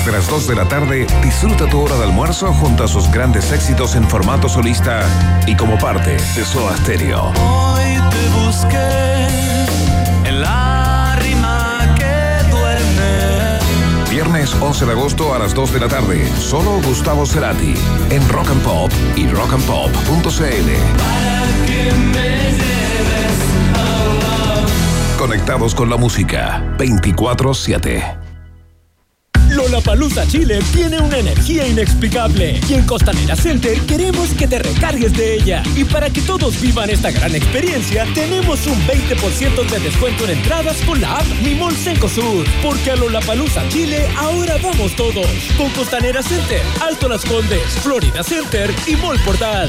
Desde las 2 de la tarde, disfruta tu hora de almuerzo junto a sus grandes éxitos en formato solista y como parte de Soda Stereo. Hoy te busqué en la rima que duerme. Viernes 11 de agosto a las 2 de la tarde, solo Gustavo Cerati en Rock and Pop y rockandpop.cl. Para que me lleves Conectados con la música 24-7. Lollapalooza Chile tiene una energía inexplicable y en Costanera Center queremos que te recargues de ella. Y para que todos vivan esta gran experiencia, tenemos un 20% de descuento en entradas con la app Mi Mall Cencosud. Porque a Lollapalooza Chile ahora vamos todos. Con Costanera Center, Alto Las Condes, Florida Center y Mall Portal.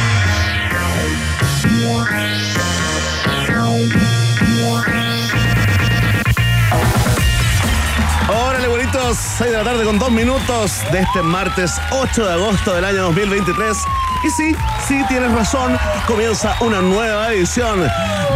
Órale, bonitos, 6 de la tarde con 2 minutos de este martes 8 de agosto del año 2023. Y sí, sí, tienes razón, comienza una nueva edición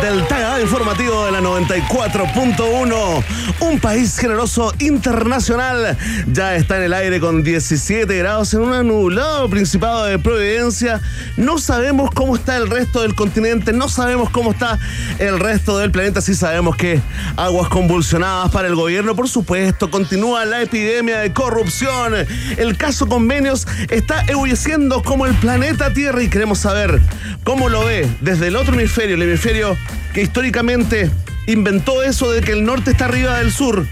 del Tagada Informativo de la 94.1. Un país generoso internacional ya está en el aire con 17 grados en un anulado Principado de Providencia. No sabemos cómo está el resto del continente, no sabemos cómo está el resto del planeta. Sí sabemos que aguas convulsionadas para el gobierno, por supuesto. Continúa la epidemia de corrupción. El caso convenios está ebulleciendo como el planeta Tierra y queremos saber cómo lo ve desde el otro hemisferio, el hemisferio que históricamente inventó eso de que el norte está arriba del sur.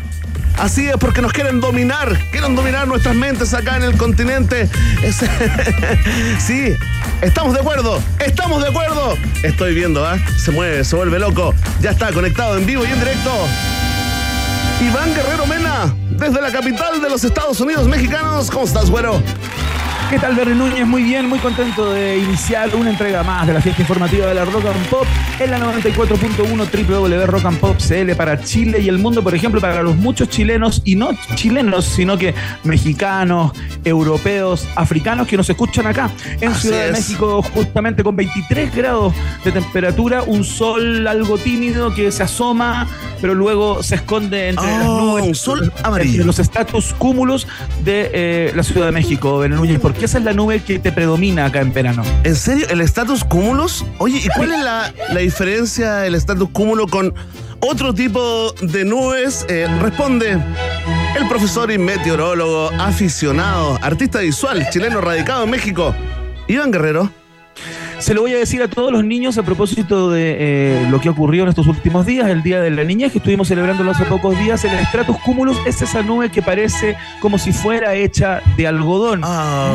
Así es porque nos quieren dominar, quieren dominar nuestras mentes acá en el continente. Sí, estamos de acuerdo, estamos de acuerdo. Estoy viendo, ¿ah? Se mueve, se vuelve loco. Ya está conectado en vivo y en directo. Iván Guerrero Mena, desde la capital de los Estados Unidos mexicanos. ¿Cómo estás, güero? ¿Qué tal, Berry Núñez? Muy bien, muy contento de iniciar una entrega más de la fiesta informativa de la Rock and Pop en la 94.1 www.rock and Pop CL para Chile y el mundo, por ejemplo, para los muchos chilenos y no chilenos, sino que mexicanos, europeos, africanos que nos escuchan acá en Así Ciudad de. México, justamente con 23 grados de temperatura, un sol algo tímido que se asoma, pero luego se esconde entre las Oh, nubes. un sol amarillo. entre los estatus cúmulos de eh, la Ciudad de México, Berry Núñez, porque esa es la nube que te predomina acá en verano. ¿En serio? ¿El status cúmulos? Oye, ¿y cuál es la, la diferencia del status cúmulo con otro tipo de nubes? Eh, responde el profesor y meteorólogo aficionado, artista visual, chileno radicado en México, Iván Guerrero. Se lo voy a decir a todos los niños a propósito de eh, lo que ocurrió en estos últimos días, el Día de la Niñez, que estuvimos celebrando hace pocos días. El stratus cumulus es esa nube que parece como si fuera hecha de algodón.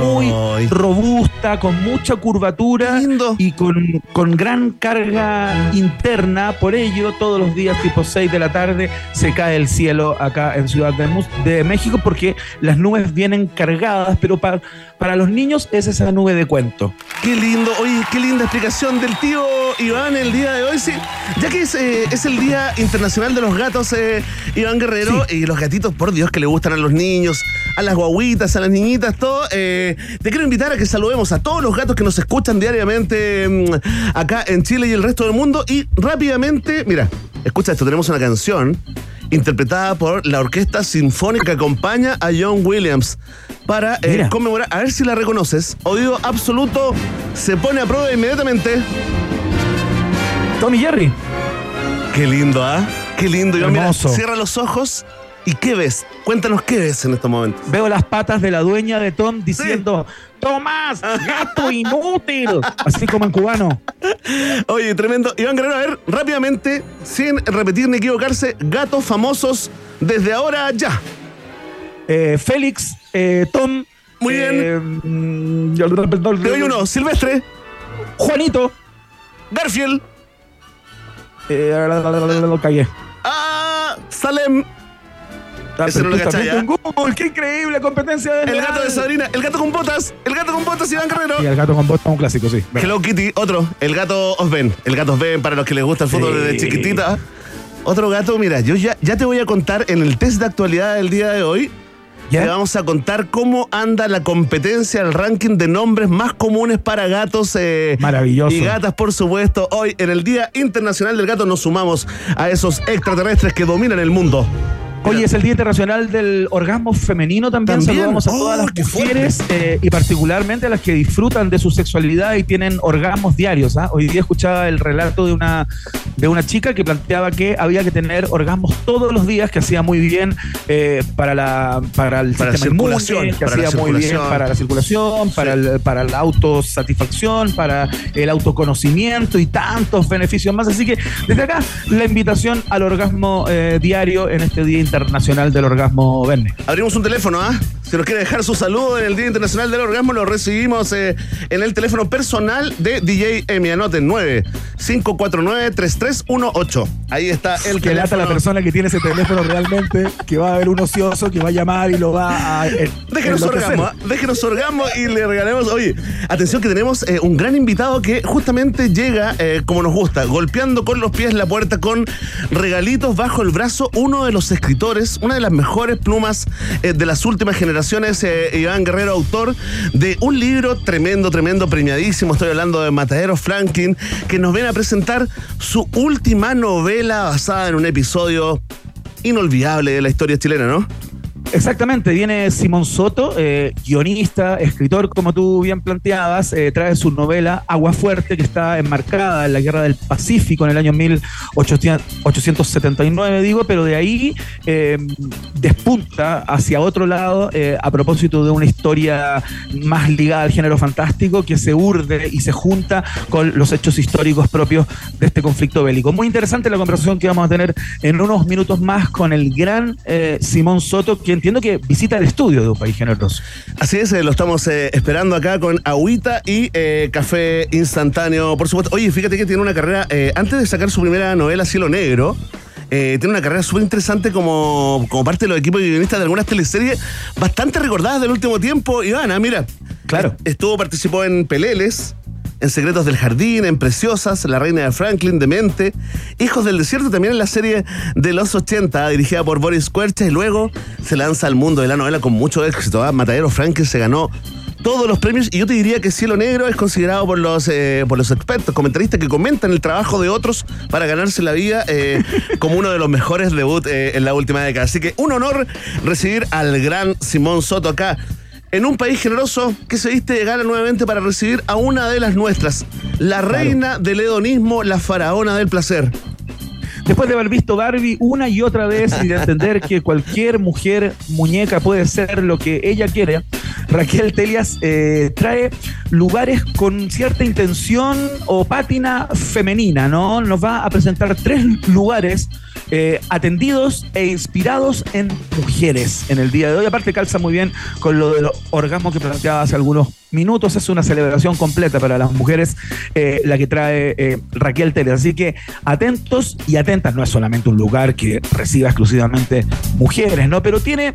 Muy robusta, con mucha curvatura Lindo. y con, con gran carga interna. Por ello, todos los días, tipo 6 de la tarde, se cae el cielo acá en Ciudad de, Mus- de México porque las nubes vienen cargadas, pero pa- para los niños es esa nube de cuento. Qué lindo, oye, qué linda explicación del tío Iván el día de hoy. Sí, ya que es, eh, es el Día Internacional de los Gatos, eh, Iván Guerrero, y los gatitos, por Dios, que le gustan a los niños, a las guaguitas, a las niñitas, todo. eh, te quiero invitar a que saludemos a todos los gatos que nos escuchan diariamente mm, acá en Chile y el resto del mundo. Y rápidamente, mira, escucha esto, tenemos una canción interpretada por la Orquesta Sinfónica que acompaña a John Williams para eh, conmemorar, a ver si la reconoces. Oído absoluto, se pone a prueba inmediatamente. Tommy Jerry. Qué lindo, ¿ah? Qué lindo. Yo, mira, cierra los ojos y ¿qué ves? Cuéntanos qué ves en estos momentos. Veo las patas de la dueña de Tom diciendo, Tomás, gato inútil. Así como en cubano. Oye, tremendo. Iván Guerrero, a ver, rápidamente, sin repetir ni equivocarse, gatos famosos desde ahora ya. Eh, Félix, eh, Tom. Muy eh, mm, Te doy uno, Silvestre, Juanito. Garfield, Eh, lo cagué. ah, Salem, Ah, Ese no lo Google, qué increíble competencia de el gato de Sabrina, el gato con botas, el gato con botas, Iván Guerrero. Y el gato con botas un clásico, sí. Hello Kitty, otro, el gato Osben. El gato Osben, para los que les gusta el fútbol Sí. desde chiquitita. Otro gato, mira, yo ya, ya te voy a contar en el test de actualidad del día de hoy. ¿Ya? Te vamos a contar cómo anda la competencia, el ranking de nombres más comunes para gatos eh, Maravilloso. y gatas, por supuesto. Hoy, en el Día Internacional del Gato, nos sumamos a esos extraterrestres que dominan el mundo. Hoy es el Día Internacional del Orgasmo Femenino también. También. Saludamos a Oh, todas las qué mujeres eh, y particularmente a las que disfrutan de su sexualidad y tienen orgasmos diarios. ¿ah? Hoy día escuchaba el relato de una, de una chica que planteaba que había que tener orgasmos todos los días, que hacía muy bien eh, para, la, para el Para la inmune, circulación, que para la hacía muy bien para la circulación, para, el- para la autosatisfacción, para el autoconocimiento y tantos beneficios más. Así que desde acá la invitación al orgasmo eh, diario en este Día Internacional del Orgasmo Verne. Abrimos un teléfono, ¿ah? Si nos quiere dejar su saludo en el Día Internacional del Orgasmo, lo recibimos eh, en el teléfono personal de DJ Emi. Anoten 9-549-3318. Ahí está el Que lata la persona que tiene ese teléfono realmente, que va a haber un ocioso que va a llamar y lo va a. eh, Déjenos orgasmo, ¿ah? déjenos orgasmo y le regalemos. Oye, atención que tenemos eh, un gran invitado que justamente llega eh, como nos gusta, golpeando con los pies la puerta con regalitos bajo el brazo. Uno de los escritores, una de las mejores plumas eh, de las últimas generaciones, eh, Iván Guerrero, autor de un libro tremendo, tremendo, premiadísimo. Estoy hablando de Matadero Franklin, que nos viene a presentar su última novela basada en un episodio inolvidable de la historia chilena, ¿no? Exactamente, viene Simón Soto, eh, guionista, escritor, como tú bien planteabas, eh, trae su novela Agua Fuerte, que está enmarcada en la Guerra del Pacífico en el año 1879, digo, pero de ahí eh, despunta hacia otro lado a propósito de una historia más ligada al género fantástico que se urde y se junta con los hechos históricos propios de este conflicto bélico. Muy interesante la conversación que vamos a tener en unos minutos más con el gran Simón Soto, que entiendo que visita el estudio de un país generoso. Así es, eh, lo estamos eh, esperando acá con agüita y eh, café instantáneo, por supuesto. Oye, fíjate que tiene una carrera, antes de sacar su primera novela, Cielo Negro, eh, tiene una carrera súper interesante como, como parte de los equipos guionistas de algunas teleseries bastante recordadas del último tiempo. Ivana, mira, Claro. est- estuvo, participó en Peleles, en Secretos del Jardín, en Preciosas, La Reina de Franklin, Demente, Hijos del Desierto, también en la serie de los 80, dirigida por Boris Cuercha, y luego se lanza al mundo de la novela con mucho éxito. ¿ah? Matadero Franklin se ganó todos los premios y yo te diría que Cielo Negro es considerado por los, eh, por los expertos, comentaristas que comentan el trabajo de otros para ganarse la vida eh, como uno de los mejores debut eh, en la última década. Así que un honor recibir al gran Simón Soto acá. En un país generoso que se viste de gala nuevamente para recibir a una de las nuestras, la reina del hedonismo, la faraona del placer. Después de haber visto Barbie una y otra vez y de entender que cualquier mujer muñeca puede ser lo que ella quiere, Raquel Telias eh, trae lugares con cierta intención o pátina femenina, ¿no? Nos va a presentar tres lugares eh, atendidos e inspirados en mujeres en el día de hoy. Aparte calza muy bien con lo de los orgasmos que planteaba hace algunos minutos. Es una celebración completa para las mujeres eh, la que trae eh, Raquel Telias. Así que atentos y atentas. No es solamente un lugar que reciba exclusivamente mujeres, ¿no? Pero tiene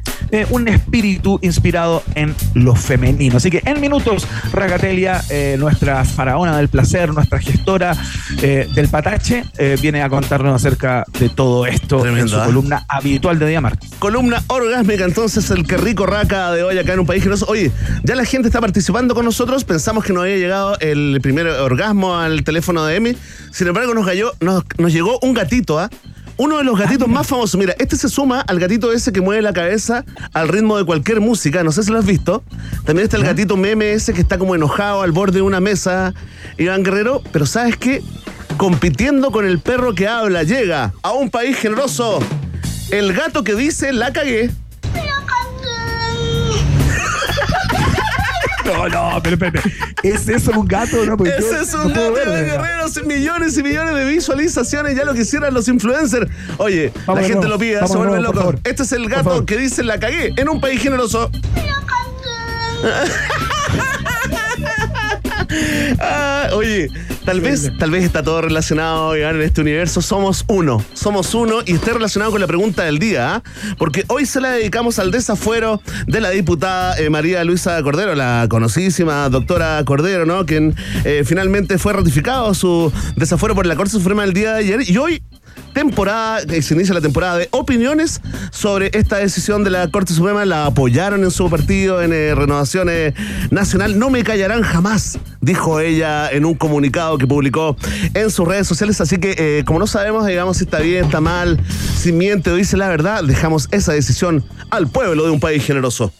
un espíritu inspirado en lo femenino. Así que en minutos, Ragatelia, nuestra faraona del placer, nuestra gestora del patache, viene a contarnos acerca de todo esto en Tremendo, su ¿ah? columna habitual de día martes. Columna orgásmica, entonces, el que rico raca de hoy acá en un país generoso. Oye, ya la gente está participando con nosotros. Pensamos que no había llegado el primer orgasmo al teléfono de Emi. Sin embargo, nos, cayó, nos, nos llegó un gatito, ¿ah? uno de los gatitos más famosos. Mira, este se suma al gatito ese que mueve la cabeza al ritmo de cualquier música. No sé si lo has visto. También está el gatito meme ese que está como enojado al borde de una mesa, Iván Guerrero. Pero ¿sabes qué? Compitiendo con el perro que habla, llega a un país generoso. El gato que dice la cagué. No, no, pero espérate. ¿Es eso un gato? No, pues yo Ese es un gato de guerreros, millones y millones de visualizaciones, ya lo quisieran los influencers. Oye, Vamos la gente nuevo, lo pide, se vuelve nuevo, loco. Este es el gato que dice la cagué en un país generoso. Ah, oye, tal vez, tal vez está todo relacionado, en este universo. Somos uno, somos uno y esté relacionado con la pregunta del día, ¿ah? porque hoy se la dedicamos al desafuero de la diputada eh, María Luisa Cordero, la conocidísima doctora Cordero, ¿no? Quien eh, finalmente fue ratificado su desafuero por la Corte Suprema el día de ayer y hoy temporada, eh, se inicia la temporada de opiniones sobre esta decisión de la Corte Suprema. La apoyaron en su partido, en eh, Renovación eh, Nacional. No me callarán jamás, dijo ella en un comunicado que publicó en sus redes sociales. Así que, eh, como no sabemos, digamos, si está bien, está mal, si miente o dice la verdad, dejamos esa decisión al pueblo de un país generoso.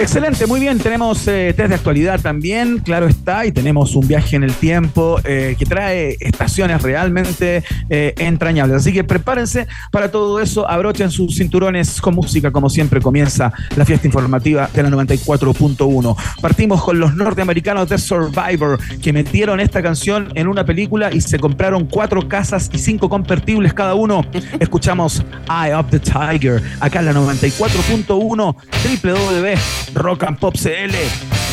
Excelente, muy bien. Tenemos eh, test de actualidad también, claro está, y tenemos un viaje en el tiempo eh, que trae estaciones realmente eh, entrañables. Así que prepárense para todo eso, abrochen sus cinturones con música, como siempre comienza la fiesta informativa de la 94.1. Partimos con los norteamericanos de Survivor, que metieron esta canción en una película y se compraron cuatro casas y cinco convertibles cada uno. Escuchamos Eye of the Tiger, acá en la 94.1 www Rock and Pop CL.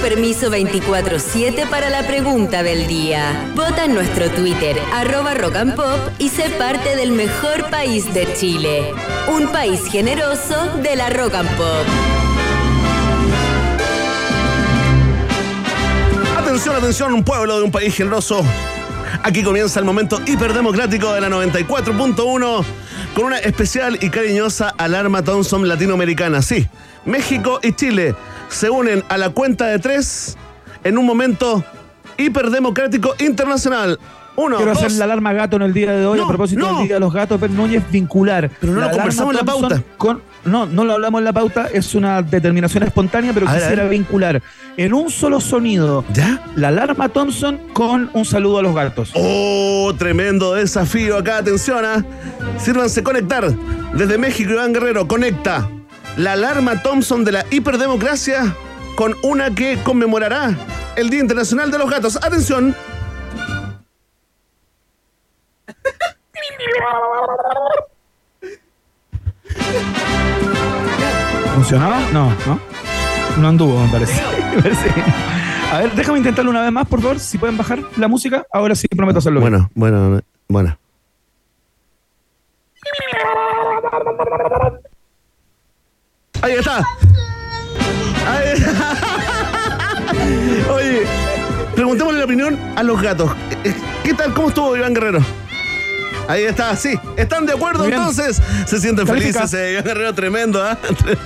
Permiso 24-7 para la pregunta del día. Vota en nuestro Twitter, arroba rock and pop, y sé parte del mejor país de Chile. Un país generoso de la rock and pop. Atención, atención, un pueblo de un país generoso. Aquí comienza el momento hiperdemocrático de la 94.1 con una especial y cariñosa alarma Thompson latinoamericana. Sí, México y Chile se unen a la cuenta de tres en un momento hiperdemocrático internacional. Uno, Quiero dos, hacer la alarma gato en el día de hoy No, a propósito no. del Día de los Gatos, pero Núñez vincular. Pero no lo alarma conversamos en la pauta. con- no, no lo hablamos en la pauta, es una determinación espontánea, pero A quisiera ver. vincular en un solo sonido ¿Ya? la alarma Thompson con un saludo a los gatos. Oh, tremendo desafío acá, atención, ¿ah? Sírvanse conectar. Desde México, Iván Guerrero conecta la alarma Thompson de la hiperdemocracia con una que conmemorará el Día Internacional de los Gatos. Atención. ¿Funcionaba? No, no. No anduvo, me parece. Me parece. A ver, déjame intentarlo una vez más, por favor. Si pueden bajar la música, ahora sí prometo hacerlo. Bueno, bueno, bueno. Oye, preguntémosle la opinión a los gatos. ¿Qué tal? ¿Cómo estuvo Iván Guerrero? Ahí está, sí. ¿Están de acuerdo entonces? Se sienten Califica. felices, eh, Iván Guerrero, tremendo, ¿ah?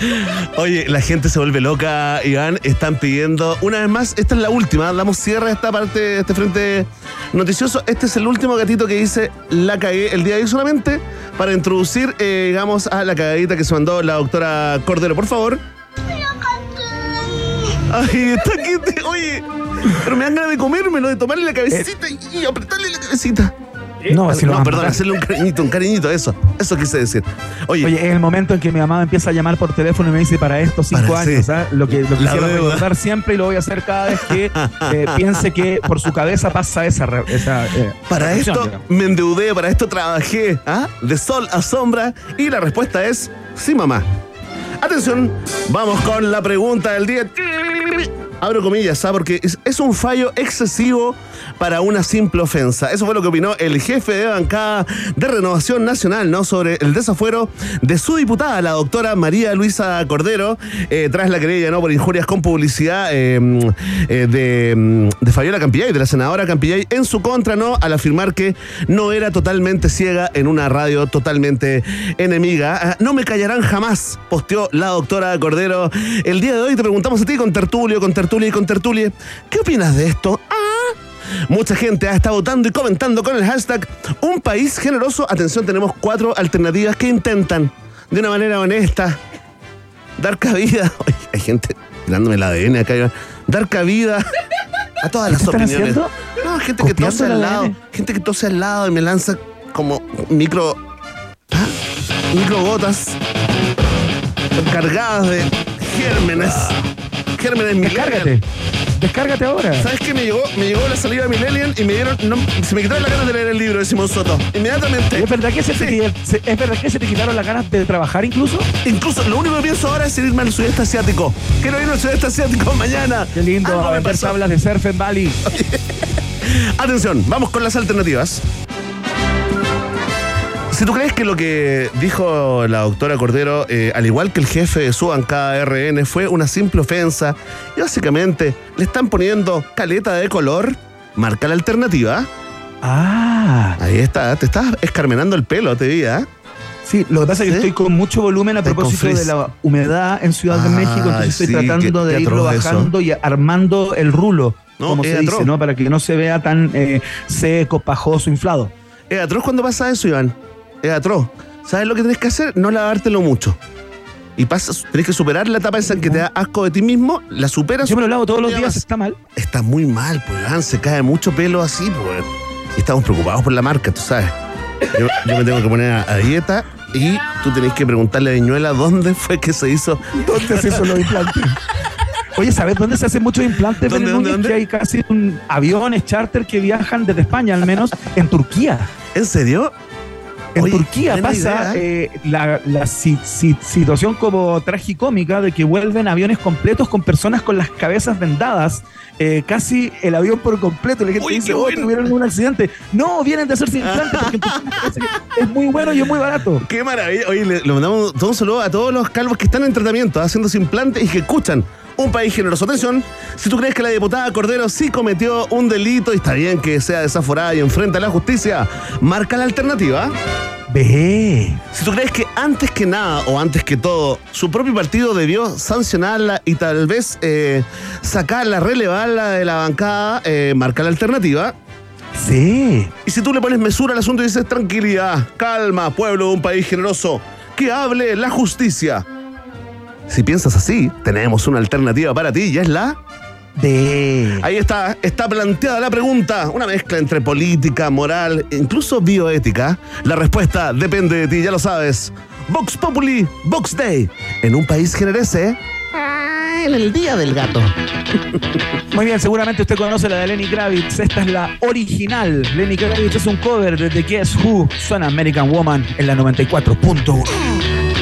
Oye, la gente se vuelve loca, Iván. Están pidiendo, una vez más, esta es la última. Damos cierre a esta parte, este frente noticioso. Este es el último gatito que dice la cagué el día de hoy solamente para introducir, eh, digamos, a la cagadita que se mandó la doctora Cordero. Por favor. Ay, está aquí. Oye, pero me dan ganas de comérmelo, de tomarle la cabecita y- y apretarle la cabecita. No, así lo no, van a perdón, hacerle un cariñito, un cariñito, eso. Eso quise decir. Oye, Oye, es el momento en que mi mamá me empieza a llamar por teléfono y me dice para estos cinco Para, años, sí. ¿ah? lo que lo quisiera recordar siempre y lo voy a hacer cada vez que eh, piense que por su cabeza pasa esa, eh, para esto digamos. me endeudé, para esto trabajé, ¿ah? De sol a sombra. Y la respuesta es sí, mamá. Atención, vamos con la pregunta del día. Abro comillas, ¿ah? porque es, es un fallo excesivo para una simple ofensa. Eso fue lo que opinó el jefe de bancada de Renovación Nacional, ¿no? Sobre el desafuero de su diputada, la doctora María Luisa Cordero, eh, tras la querella, ¿no? Por injurias con publicidad eh, eh, de, mm, de Fabiola Campillay, de la senadora Campillay, en su contra, ¿no? Al afirmar que no era totalmente ciega en una radio totalmente enemiga. Ah, No me callarán jamás, posteó la doctora Cordero. El día de hoy te preguntamos a ti con tertulio, con tertulia y con tertulie. ¿Qué opinas de esto? Ah, Mucha gente ha estado votando y comentando con el hashtag Un país generoso. Atención, tenemos cuatro alternativas que intentan, de una manera honesta, dar cabida. Oye, hay gente dándome el ADN acá. Dar cabida a todas las ¿Qué están opiniones. haciendo? No, gente que ¿Copiando tose al ADN? lado. Gente que tose al lado y me lanza como micro. ¿ah? Microgotas cargadas de gérmenes. Gérmenes Descárgate. Descárgate ahora. ¿Sabes qué me llegó? Me llegó la salida de Millennium y me dieron. no, se me quitaron las ganas de leer el libro de Simón Soto. Inmediatamente. ¿Es verdad, que se te, Sí. se- ¿Es verdad que se te quitaron las ganas de trabajar incluso? Incluso lo único que pienso ahora es irme al sudeste asiático. Quiero ir al sudeste asiático mañana. Qué lindo, Algo a pasó. tablas de surf en Bali. Atención, vamos con las alternativas. Si tú crees que lo que dijo la doctora Cordero, eh, al igual que el jefe de su bancada RN, fue una simple ofensa y básicamente le están poniendo caleta de color, marca la alternativa. Ah, Ahí está, te estás escarmenando el pelo, te vi, ¿ah? sí, lo que pasa es que ¿Sí? estoy con mucho volumen a propósito de la humedad en Ciudad de México, entonces estoy tratando de irlo eso. bajando y armando el rulo, No, como se atroz. dice, ¿no? Para que no se vea tan eh, seco, pajoso, inflado. Es atroz cuando pasa eso, Iván. Es atroz. ¿Sabes lo que tenés que hacer? No lavártelo mucho. Y pasas, tenés que superar la etapa esa en que te da asco de ti mismo, la superas. Yo me lo lavo todos los días, está mal. Está muy mal, pues. Se cae mucho pelo así, pues. Y estamos preocupados por la marca, tú sabes. Yo, yo me tengo que poner a, a dieta y tú tenés que preguntarle a Viñuela dónde fue que se hizo. ¿Dónde se hizo los implantes? Oye, ¿sabes dónde se hacen muchos implantes? ¿Dónde, dónde, Núñez? dónde? Que hay casi un, aviones charter que viajan desde España, al menos, en Turquía. ¿En serio? En Oye, Turquía pasa idea. eh, la, la si- si- situación como tragicómica de que vuelven aviones completos con personas con las cabezas vendadas, eh, casi el avión por completo. La gente Uy, dice, oh, bueno. tuvieron un accidente. No, vienen de hacerse implantes porque es muy bueno y es muy barato. Qué maravilla. Oye, le, le mandamos todo un saludo a todos los calvos que están en tratamiento, haciéndose implantes y que escuchan. Un país generoso. Atención, si tú crees que la diputada Cordero sí cometió un delito y está bien que sea desaforada y enfrenta a la justicia, marca la alternativa. Ve. Si tú crees que antes que nada o antes que todo, su propio partido debió sancionarla y tal vez eh, sacarla, relevarla de la bancada, eh, marca la alternativa. Sí. Y si tú le pones mesura al asunto y dices tranquilidad, calma, pueblo de un país generoso, que hable la justicia. Si piensas así, tenemos una alternativa para ti y es la... De. Ahí está, está planteada la pregunta, una mezcla entre política, moral, e incluso bioética. La respuesta depende de ti, ya lo sabes. Vox Populi, Vox Day, en un país generese. En el día del gato. Muy bien, seguramente usted conoce la de Lenny Kravitz. Esta es la original. Lenny Kravitz es un cover de The Guess Who. Suena American Woman en la 94.1.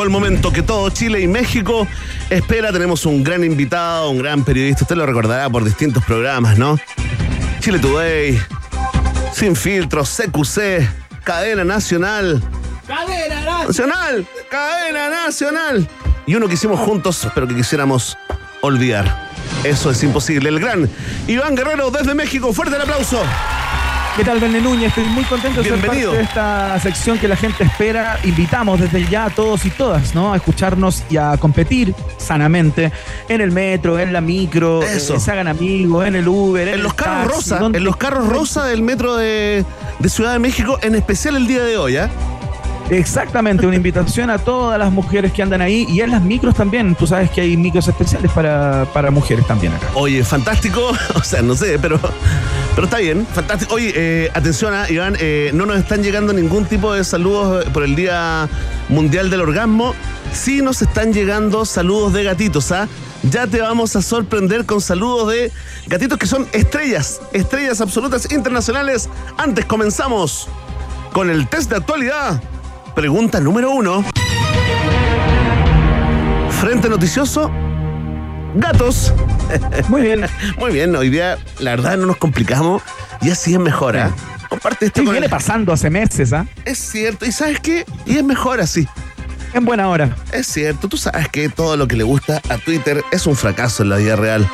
llegó el momento que todo Chile y México espera. Tenemos un gran invitado, un gran periodista. Usted lo recordará por distintos programas, ¿no? Chile Today, Sin Filtros, CQC, Cadena Nacional. ¡Cadena, Nacional, Cadena Nacional. Y uno que hicimos juntos, pero que quisiéramos olvidar. Eso es imposible. El gran Iván Guerrero desde México. Fuerte el aplauso. ¿Qué tal, Verne Núñez? Estoy muy contento de ser Bienvenido. parte de esta sección que la gente espera. Invitamos desde ya a todos y todas, ¿no? A escucharnos y a competir sanamente en el metro, en la micro, Eso. eh, se hagan amigos, en el Uber, en, En los carros taxi, rosa, en los carros rosa del metro de, de Ciudad de México, en especial el día de hoy, ¿ah? Exactamente, una invitación a todas las mujeres que andan ahí y en las micros también. Tú sabes que hay micros especiales para, para mujeres también acá. Oye, fantástico, o sea, no sé, pero, pero está bien, fantástico. Oye, eh, atención, ah, Iván, eh, no nos están llegando ningún tipo de saludos eh, por el Día Mundial del Orgasmo. Sí nos están llegando saludos de gatitos, ¿ah? Ya te vamos a sorprender con saludos de gatitos que son estrellas, estrellas absolutas internacionales. Antes comenzamos con el test de actualidad. Pregunta número uno. Frente noticioso, gatos. Muy bien. Muy bien, hoy día la verdad no nos complicamos y así es mejor, ¿ah? Comparte esto Sí, con viene el- pasando hace meses, ¿ah? Es cierto, y ¿sabes qué? Y es mejor así. En buena hora. Es cierto, tú sabes que todo lo que le gusta a Twitter es un fracaso en la vida real.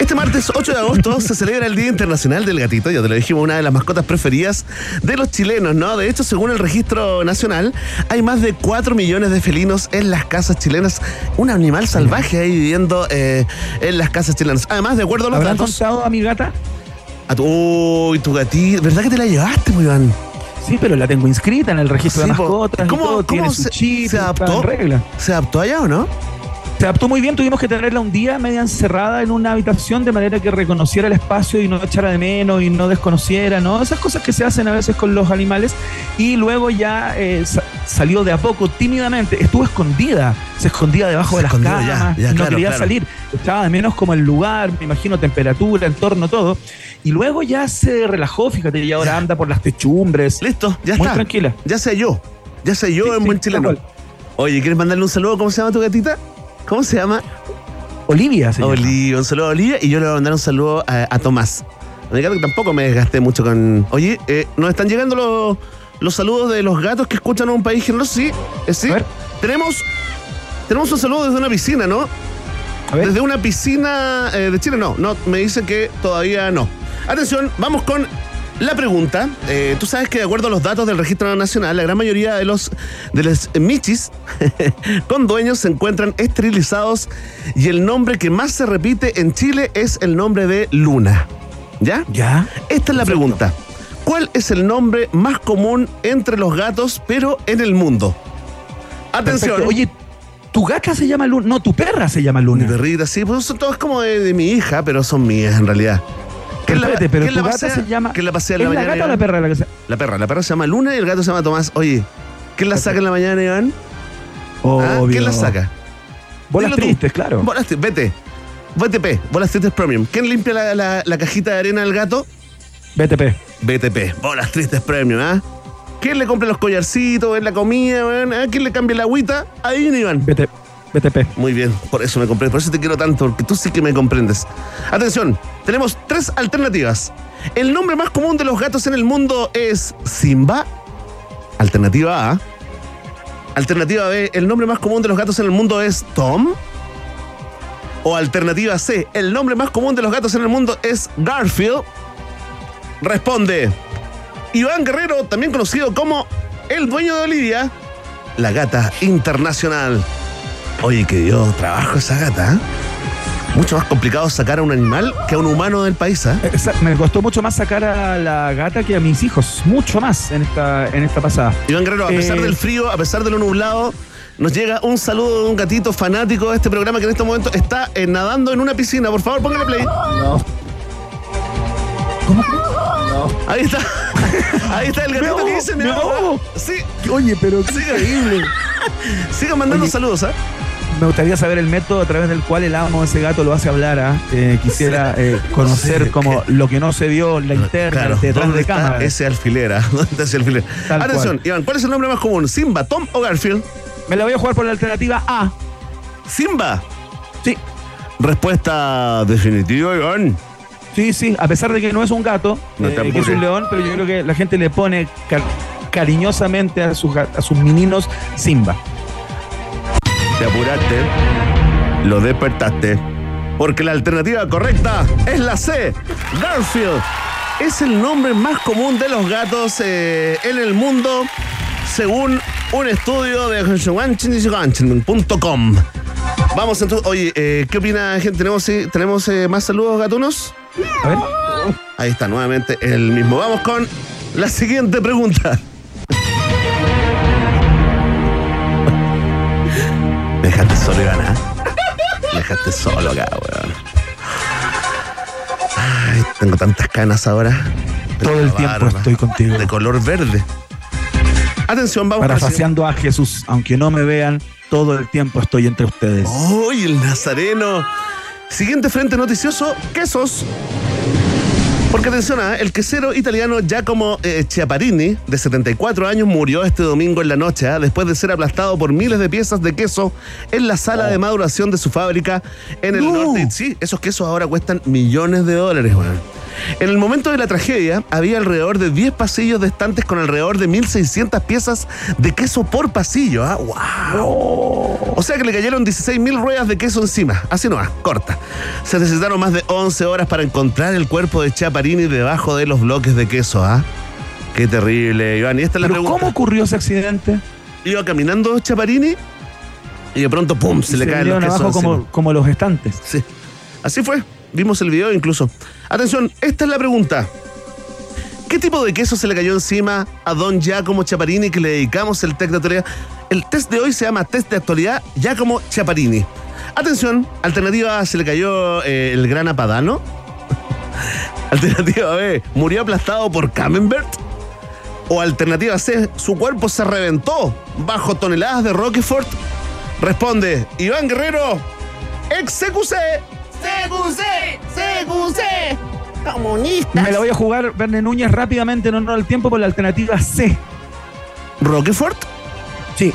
Este martes 8 de agosto se celebra el Día Internacional del Gatito, ya te lo dijimos, una de las mascotas preferidas de los chilenos, ¿no? De hecho, según el registro nacional, hay más de 4 millones de felinos en las casas chilenas. Un animal salvaje ahí viviendo eh, en las casas chilenas. Además, de acuerdo a los ¿Habrán datos... contado a mi gata? a tu- Uy, tu gatito, ¿verdad que te la llevaste, Iván? Sí, pero la tengo inscrita en el registro Sí, de mascotas. y ¿Cómo- todo, tiene cómo su se- chip, se adaptó? regla. ¿Se adaptó allá o no? Se adaptó muy bien, tuvimos que tenerla un día media encerrada en una habitación de manera que reconociera el espacio y no echara de menos y no desconociera, ¿no? Esas cosas que se hacen a veces con los animales. Y luego ya eh, sa- salió de a poco, tímidamente, estuvo escondida, se escondía debajo Se de las camas, ya, ya, no claro, quería claro. salir, echaba de menos como el lugar, me imagino temperatura, entorno, todo. Y luego ya se relajó, fíjate, y ahora anda por las techumbres. Listo, ya Muy está. tranquila. Ya sé yo. Ya sé yo Sí, en sí, buen chileno. Oye, ¿quieres mandarle un saludo? ¿Cómo se llama tu gatita? ¿Cómo se llama? Olivia, se llama. Olivia. Un saludo a Olivia y yo le voy a mandar un saludo a, a Tomás. Gato que tampoco me desgasté mucho con. Oye, eh, nos están llegando los, los saludos de los gatos que escuchan a un país generoso. Sí, eh, sí. A ver. Tenemos, tenemos un saludo desde una piscina, ¿no? A ver. Desde una piscina eh, de Chile, no, no, me dicen que todavía no. Atención, vamos con la pregunta. Eh, Tú sabes que de acuerdo a los datos del registro nacional, la gran mayoría de los, de los michis con dueños se encuentran esterilizados y el nombre que más se repite en Chile es el nombre de Luna. ¿Ya? ¿Ya? Esta es la pregunta. ¿Cuál es el nombre más común entre los gatos, pero en el mundo? Atención. Perfecto. Oye, tu gata se llama Luna. No, tu perra se llama Mi Luna. perrita, sí, pues son todas como de, de mi hija, pero son mías en realidad. Pero espérate, pero tu la gata pasea? se llama. ¿Quién la pasea en ¿Es la la mañana? gata o la Iván? perra la que se.? La perra, la perra se llama Luna y el gato se llama Tomás. Oye, ¿quién la saca en la mañana, Iván? ¿Ah? Obvio. ¿Quién la saca? Bolas Dilo tú. tristes, claro. Bolas vete. BTP, Bolas Tristes Premium. ¿Quién limpia la, la- la cajita de arena del gato? BTP. BTP, Bolas Tristes Premium, ¿ah? ¿Quién le compra los collarcitos, en la comida, weón? ¿Ah? ¿Quién le cambia la agüita? Ahí Iván. BT, BTP. Muy bien, por eso me compré, por eso te quiero tanto, porque tú sí que me comprendes. Atención, tenemos tres alternativas. El nombre más común de los gatos en el mundo es Simba. Alternativa A. Alternativa B, el nombre más común de los gatos en el mundo es Tom. O alternativa C, el nombre más común de los gatos en el mundo es Garfield. Responde Iván Guerrero, también conocido como el dueño de Olivia, la gata internacional. Oye, que dio trabajo esa gata. ¿eh? Mucho más complicado sacar a un animal que a un humano del país. ¿eh? Me costó mucho más sacar a la gata que a mis hijos. Mucho más en esta, en esta pasada. Iván Guerrero, a pesar Eh, del frío, a pesar de lo nublado, nos llega un saludo de un gatito fanático de este programa que en este momento está eh, nadando en una piscina. Por favor, póngale play. Ahí está. Ahí está el gatito que dice me ahogo, me ahogo". ahogo. Sí, Oye, pero qué Siga. increíble. sigan mandando Oye. saludos, ¿ah? Me gustaría saber el método a través del cual el amo de ese gato lo hace hablar. ¿ah? Eh, quisiera eh, conocer como lo que no se vio en la interna, Claro, detrás ¿dónde de está cámara. ese alfiler? ah? ¿Dónde está ese alfiler? Tal Atención, Iván, ¿cuál es el nombre más común? ¿Simba, Tom o Garfield? Me la voy a jugar por la alternativa A. Simba. Sí, Respuesta definitiva, Iván. sí, sí. A pesar de que no es un gato, No eh, que es un león, pero yo creo que la gente le pone car- cariñosamente a sus, a sus meninos Simba. Te apuraste, lo despertaste. Porque la alternativa correcta es la C. Garfield. Es el nombre más común de los gatos eh, en el mundo, según un estudio de com. Vamos entonces. Oye, eh, ¿qué opina gente? ¿Tenemos, eh, ¿tenemos más saludos gatunos? A ver. Ahí está, nuevamente el mismo. Vamos con la siguiente pregunta. Me dejaste solo, Iván, ¿ah? Me dejaste solo acá, weón. Ay, tengo tantas canas ahora. Todo el tiempo estoy contigo. De color verde. Atención, vamos. Parafaseando a Jesús, aunque no me vean, todo el tiempo estoy entre ustedes. ¡Uy, el nazareno! Siguiente frente noticioso, quesos. Porque atención, el quesero italiano Giacomo eh, Chiaparini, de 74 años, murió este domingo en la noche, ¿ah? después de ser aplastado por miles de piezas de queso en la sala de maduración de su fábrica en el No. norte. Sí, esos quesos ahora cuestan millones de dólares, weón. En el momento de la tragedia, había alrededor de 10 pasillos de estantes con alrededor de 1.600 piezas de queso por pasillo. ¿ah? ¡Wow! O sea que le cayeron 16.000 ruedas de queso encima. Así no, corta. Se necesitaron más de 11 horas para encontrar el cuerpo de Chaparini debajo de los bloques de queso. ¿ah? Qué terrible, Iván. Y esta es la Pero pregunta. ¿cómo ocurrió ese accidente? Iba caminando Chaparini y de pronto, ¡pum! Se, le caen los quesos abajo como, como los estantes. Sí. Así fue. Vimos el video incluso. Atención, esta es la pregunta. ¿Qué tipo de queso se le cayó encima a don Giacomo Chaparini que le dedicamos el test de actualidad? El test de hoy se llama test de actualidad Giacomo Chaparini. Atención, alternativa se le cayó eh, el gran apadano. alternativa B, murió aplastado por Camembert. O alternativa C, su cuerpo se reventó bajo toneladas de Roquefort. Responde Iván Guerrero, ex CQC. CQC, CQC. Comunista. Me la voy a jugar, Verne Núñez, rápidamente en honor al tiempo por la alternativa C. ¿Roquefort? Sí.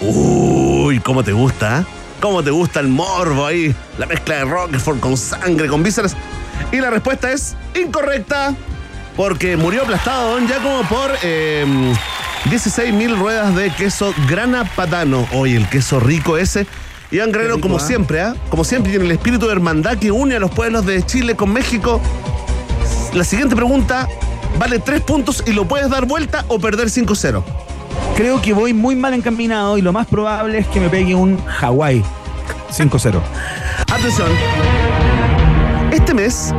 Uy, ¿cómo te gusta? ¿eh? ¿Cómo te gusta el morbo ahí? La mezcla de Roquefort con sangre, con vísceras. Y la respuesta es incorrecta. Porque murió aplastado Don Giacomo por eh, 16.000 ruedas de queso grana patano. Oye, el queso rico ese. Iván Guerrero, rico, como ¿ah? siempre, ¿ah? como siempre, tiene el espíritu de hermandad que une a los pueblos de Chile con México. La siguiente pregunta vale 3 puntos y lo puedes dar vuelta o perder 5-0. Creo que voy muy mal encaminado y lo más probable es que me pegue un Hawái 5-0. Atención. Este mes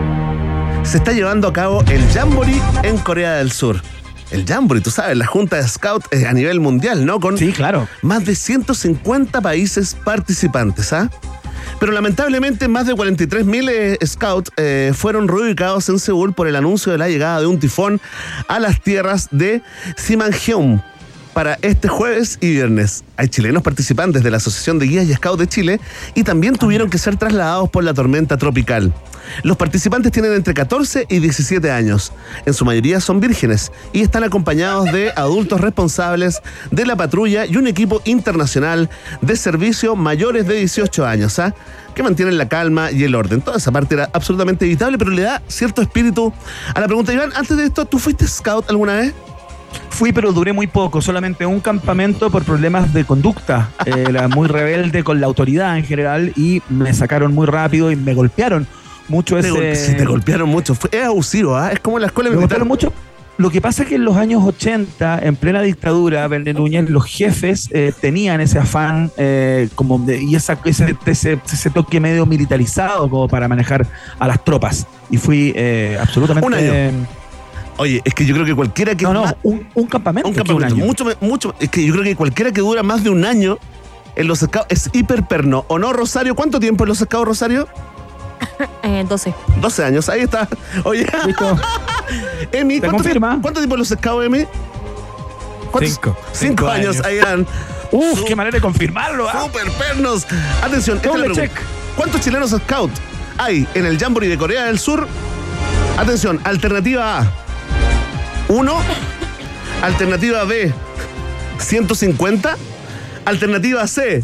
se está llevando a cabo el Jamboree en Corea del Sur. El Jamboree, tú sabes, la junta de Scout eh, a nivel mundial, ¿no? Con Sí, claro. más de 150 países participantes, ¿ah? Pero lamentablemente más de 43.000 eh, scouts eh, fueron reubicados en Seúl por el anuncio de la llegada de un tifón a las tierras de Simanjeon para este jueves y viernes. Hay chilenos participantes de la Asociación de Guías y Scouts de Chile y también tuvieron que ser trasladados por la tormenta tropical. Los participantes tienen entre 14 y 17 años. En su mayoría son vírgenes y están acompañados de adultos responsables de la patrulla y un equipo internacional de servicio mayores de 18 años, ¿ah? que mantienen la calma y el orden. Toda esa parte era absolutamente evitable, pero le da cierto espíritu a la pregunta. Iván, antes de esto, ¿tú fuiste scout alguna vez? Fui, pero duré muy poco, solamente un campamento por problemas de conducta. Eh, Era muy rebelde con la autoridad en general y me sacaron muy rápido y me golpearon mucho Te, ese. gol- sí, te golpearon mucho. Fue, es abusivo, ¿ah? Es como en la escuela Me militar. golpearon mucho. Lo que pasa es que en los años 80, en plena dictadura, Verne Núñez, los jefes eh, tenían ese afán eh, como de- y esa, ese, ese, ese toque medio militarizado como para manejar a las tropas. Y fui eh, absolutamente. Un año. Oye, es que yo creo que cualquiera que. no, no, más- un, un campamento. un campamento. año. mucho, mucho. Es que yo creo que cualquiera que dura más de un año en los scouts es hiperperno. ¿O no, Rosario? ¿Cuánto tiempo en los scouts, Rosario? Eh, 12. 12 años, ahí está. Oye, ¿Listo? Emi, ¿Te ¿cuánto, confirma? tiempo- ¿cuánto tiempo en los scouts, Emi? Cinco. Cinco, años, ahí eran. Uf, qué manera de confirmarlo. ¿ah? Super pernos. Atención, esta es la Doble pregunta. check. ¿Cuántos chilenos scout hay en el Jamboree de Corea del Sur? Atención, alternativa A, 1. Alternativa B, 150. Alternativa C,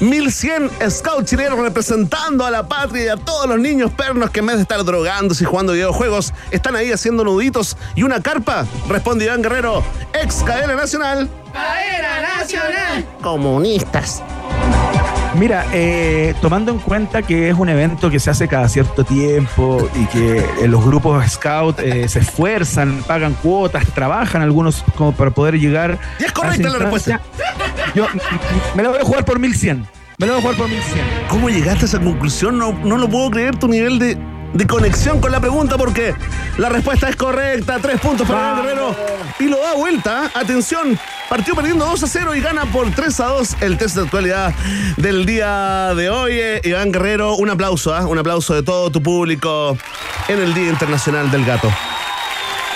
1100 scouts chilenos representando a la patria y a todos los niños pernos que en vez de estar drogándose y jugando videojuegos, están ahí haciendo nuditos y una carpa. Responde Iván Guerrero, ex cadena nacional. Cadena nacional. Comunistas. Mira, eh, tomando en cuenta que es un evento que se hace cada cierto tiempo y que eh, los grupos scout eh, se esfuerzan, pagan cuotas, trabajan algunos como para poder llegar. Y es correcta la instancia, Yo me lo voy a jugar por 1100. Me lo voy a jugar por 1100. ¿Cómo llegaste a esa conclusión? No, no lo puedo creer tu nivel de, de conexión con la pregunta porque la respuesta es correcta. Tres puntos para Iván Vamos. Guerrero. Y lo da vuelta. Atención. Partió perdiendo 2 a 0 y gana por 3 a 2 el test de actualidad del día de hoy. Eh, Iván Guerrero, un aplauso, ¿ah? un aplauso de todo tu público en el Día Internacional del Gato.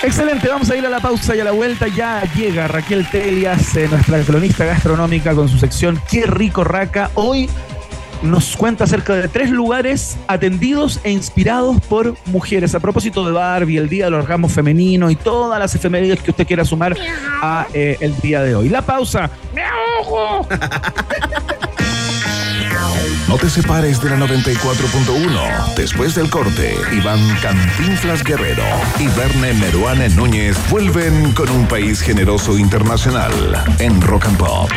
Excelente, vamos a ir a la pausa y a la vuelta ya llega Raquel Telias, eh, nuestra cronista gastronómica con su sección Qué rico raca. Hoy nos cuenta acerca de tres lugares atendidos e inspirados por mujeres. A propósito de Barbie, el Día del Orgasmo Femenino y todas las efemérides que usted quiera sumar a eh, el día de hoy. La pausa. No te separes de la 94.1. Después del corte, Iván Cantinflas Guerrero y Verne Meruane Núñez vuelven con un país generoso internacional en Rock and Pop.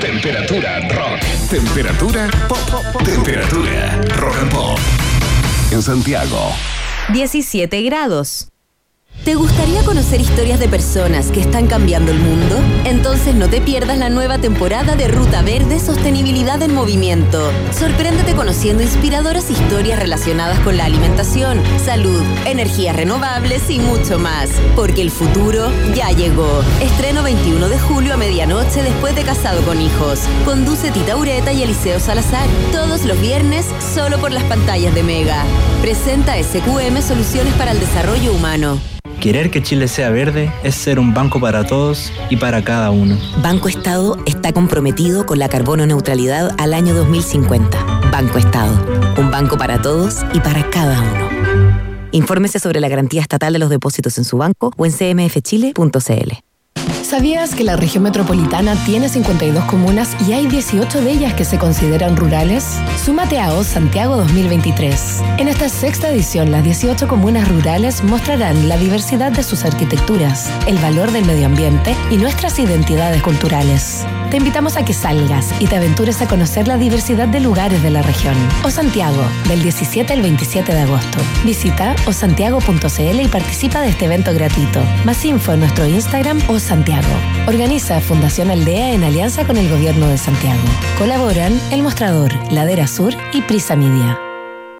Temperatura rock. Temperatura pop. Temperatura rock and pop. En Santiago. 17 grados. ¿Te gustaría conocer historias de personas que están cambiando el mundo? Entonces no te pierdas la nueva temporada de Ruta Verde Sostenibilidad en Movimiento. Sorpréndete conociendo inspiradoras historias relacionadas con la alimentación, salud, energías renovables y mucho más. Porque el futuro ya llegó. Estreno 21 de julio a medianoche después de Casado con Hijos. Conduce Tita Ureta y Eliseo Salazar. Todos los viernes solo por las pantallas de Mega. Presenta SQM Soluciones para el Desarrollo Humano. Querer que Chile sea verde es ser un banco para todos y para cada uno. Banco Estado está comprometido con la carbono neutralidad al año 2050. Banco Estado, un banco para todos y para cada uno. Infórmese sobre la garantía estatal de los depósitos en su banco o en cmfchile.cl. ¿Sabías que la región metropolitana tiene 52 comunas y hay 18 de ellas que se consideran rurales? Súmate a OS Santiago 2023. En esta sexta edición, las 18 comunas rurales mostrarán la diversidad de sus arquitecturas, el valor del medio ambiente y nuestras identidades culturales. Te invitamos a que salgas y te aventures a conocer la diversidad de lugares de la región. O Santiago, del 17 al 27 de agosto. Visita osantiago.cl y participa de este evento gratuito. Más info en nuestro Instagram o Santiago. Organiza Fundación Aldea en alianza con el Gobierno de Santiago. Colaboran El Mostrador, Ladera Sur y Prisa Media.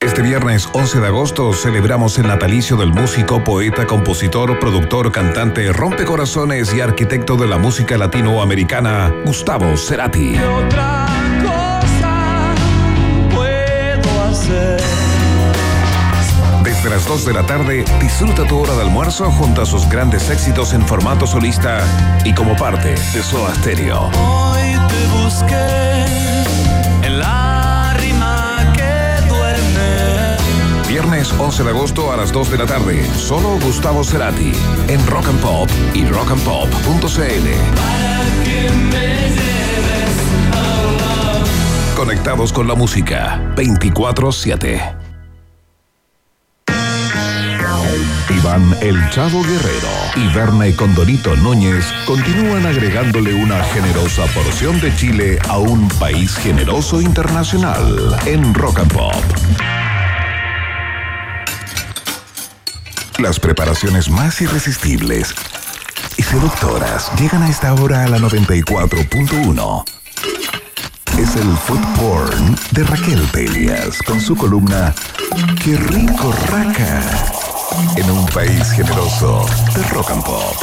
Este viernes 11 de agosto celebramos el natalicio del músico, poeta, compositor, productor, cantante, rompecorazones y arquitecto de la música latinoamericana, Gustavo Cerati. Desde las 2 de la tarde, disfruta tu hora de almuerzo junto a sus grandes éxitos en formato solista y como parte de Soda Stereo. Hoy te busqué en la rima que duerme. Viernes 11 de agosto a las 2 de la tarde, solo Gustavo Cerati en Rock and Pop y rockandpop.cl. Conectados con la música 24-7. Iván El Chavo Guerrero y Berna y Condorito Núñez continúan agregándole una generosa porción de Chile a un país generoso internacional en Rock and Pop. Las preparaciones más irresistibles y seductoras llegan a esta hora a la 94.1. Es el food porn de Raquel Telias con su columna Qué rico raca en un país generoso de rock and pop.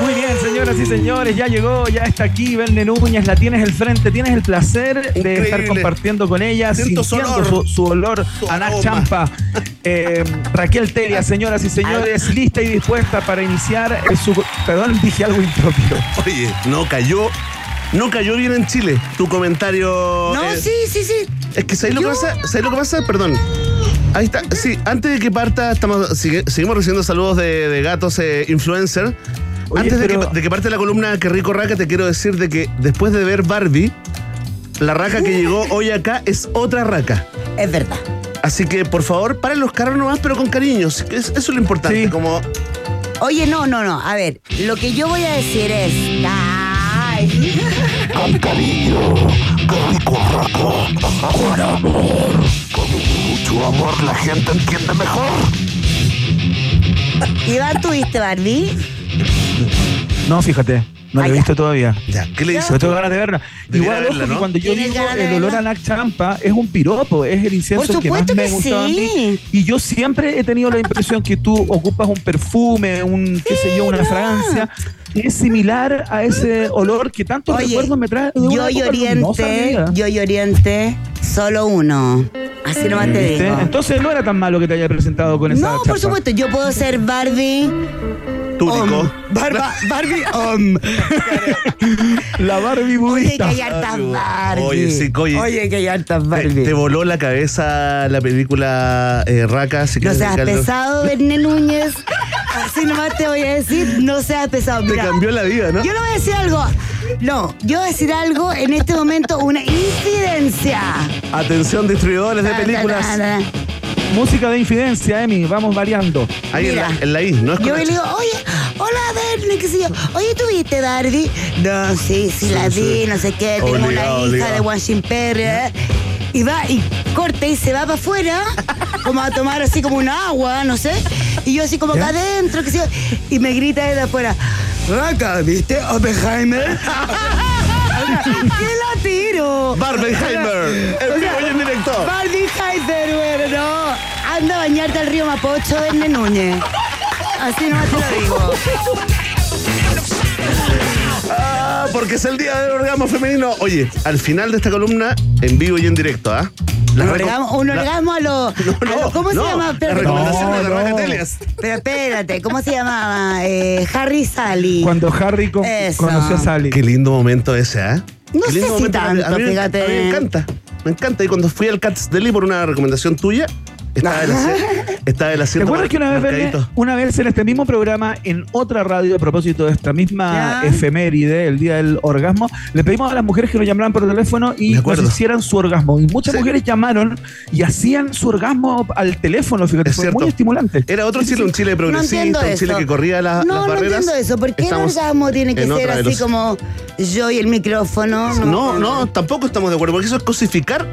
Muy bien, señoras y señores, ya llegó, ya está aquí Verne Núñez, la tienes al frente, tienes el placer de estar compartiendo con ella, Siento su sintiendo olor. su, su olor Su a Nac. Champa. Eh, Raquel Telia, señoras y señores, lista y dispuesta para iniciar su... Perdón, dije algo impropio. Oye, no cayó. No cayó bien en Chile. Tu comentario. No, eh, sí, sí, sí. Es que ¿sabes lo que pasa? ¿Sabes lo que pasa? Perdón. Ahí está. Sí, antes de que parta, estamos, sigue- seguimos recibiendo saludos de, de gatos eh, influencer. Oye, antes de, pero- que, de que parte la columna Que rico raca, te quiero decir de que después de ver Barbie, la raca que llegó hoy acá es otra raca. Es verdad. Así que, por favor, paren los carros nomás, pero con cariño. Es- Eso es lo importante. Sí. Como, Oye, no, no, no. A ver, lo que yo voy a decir es. ¡Ay! Con cariño, qué rico amor, con mucho amor la gente entiende mejor. Iván, ¿tuviste Barbie? No, fíjate, no la he visto todavía. ya, ¿qué le dices? Pero tengo ganas de verla. Igual, verla, ojo, que ¿no? cuando yo ¿Tienes digo el olor a Nac Champa, es un piropo, es el incienso que más supuesto me que gusta a mí. sí. Y yo siempre he tenido la impresión que tú ocupas un perfume, un, qué sé yo, una no. fragancia, que es similar a ese olor que tantos Oye, recuerdos me trae de yo y Oriente, yo y Oriente, solo uno. Así nomás te digo. Entonces no era tan malo que te haya presentado con esa No, por supuesto, yo puedo ser Barbie. Túnico. Om. Barba- Barbie Om. La Barbie Oye, que budista. hay hartas Barbie. Oye, sí, oye. que hay hartas Te, Barbie. te voló la cabeza la película eh, Raca. Si No seas dedicarle- pesado, Verne Núñez. Así nomás te voy a decir, no seas pesado. Te Mira, cambió la vida, ¿no? Yo le voy a decir algo. No, yo voy a decir algo en este momento, una incidencia. Atención, distribuidores de películas. Música de infidencia, Emi, vamos variando. Ahí en Mira. la, en la I, ¿no es Yo le digo, oye, hola Verne, qué sé yo. Oye, ¿tuviste Barbie? No, sí, sí, la vi, no sé qué. Obligado, una hija obligado. de Washington Perry. ¿eh? Y va, y corta y se va para afuera, como a tomar así como un agua, no sé. Y yo así como acá adentro, qué sé yo. Y me grita desde afuera, Raca, ¿viste Oppenheimer? ¿Qué la tiro? Barbenheimer, el vivo y en directo. Barbie Heiser, bueno, no. Anda a bañarte al río Mapocho, Verne Núñez. Así no te lo digo. Ah, porque es el día del orgasmo femenino. Oye, al final de esta columna, en vivo y en directo, ¿ah? Un orgasmo, un la- orgasmo a lo. No, a lo- no, ¿Cómo no, se llama? La recomendación de No, no. Telias. Pero espérate, ¿cómo se llamaba? Eh, Harry Sally. Cuando Harry con- Eso. conoció a Sally. Qué lindo momento ese, ¿ah? No sé si momento. Mí fíjate. A mí me encanta. Me encanta. Y cuando fui al Cats Deli por una recomendación tuya, estaba el, estaba el ¿Te acuerdas que una vez, Verne, una vez en este mismo programa, en otra radio, a propósito de esta misma Ya. efeméride, el día del orgasmo, le pedimos a las mujeres que nos llamaran por teléfono y nos hicieran su orgasmo? Y muchas Sí. mujeres llamaron y hacían su orgasmo al teléfono, fíjate, Es fue cierto. muy estimulante. Era otro Chile, un Chile No progresista, entiendo un Chile eso. que corría la- no, las no barreras. entiendo eso. ¿Por qué el orgasmo tiene que ser así los- como yo y el micrófono? No, no, tampoco estamos de acuerdo, porque eso es cosificar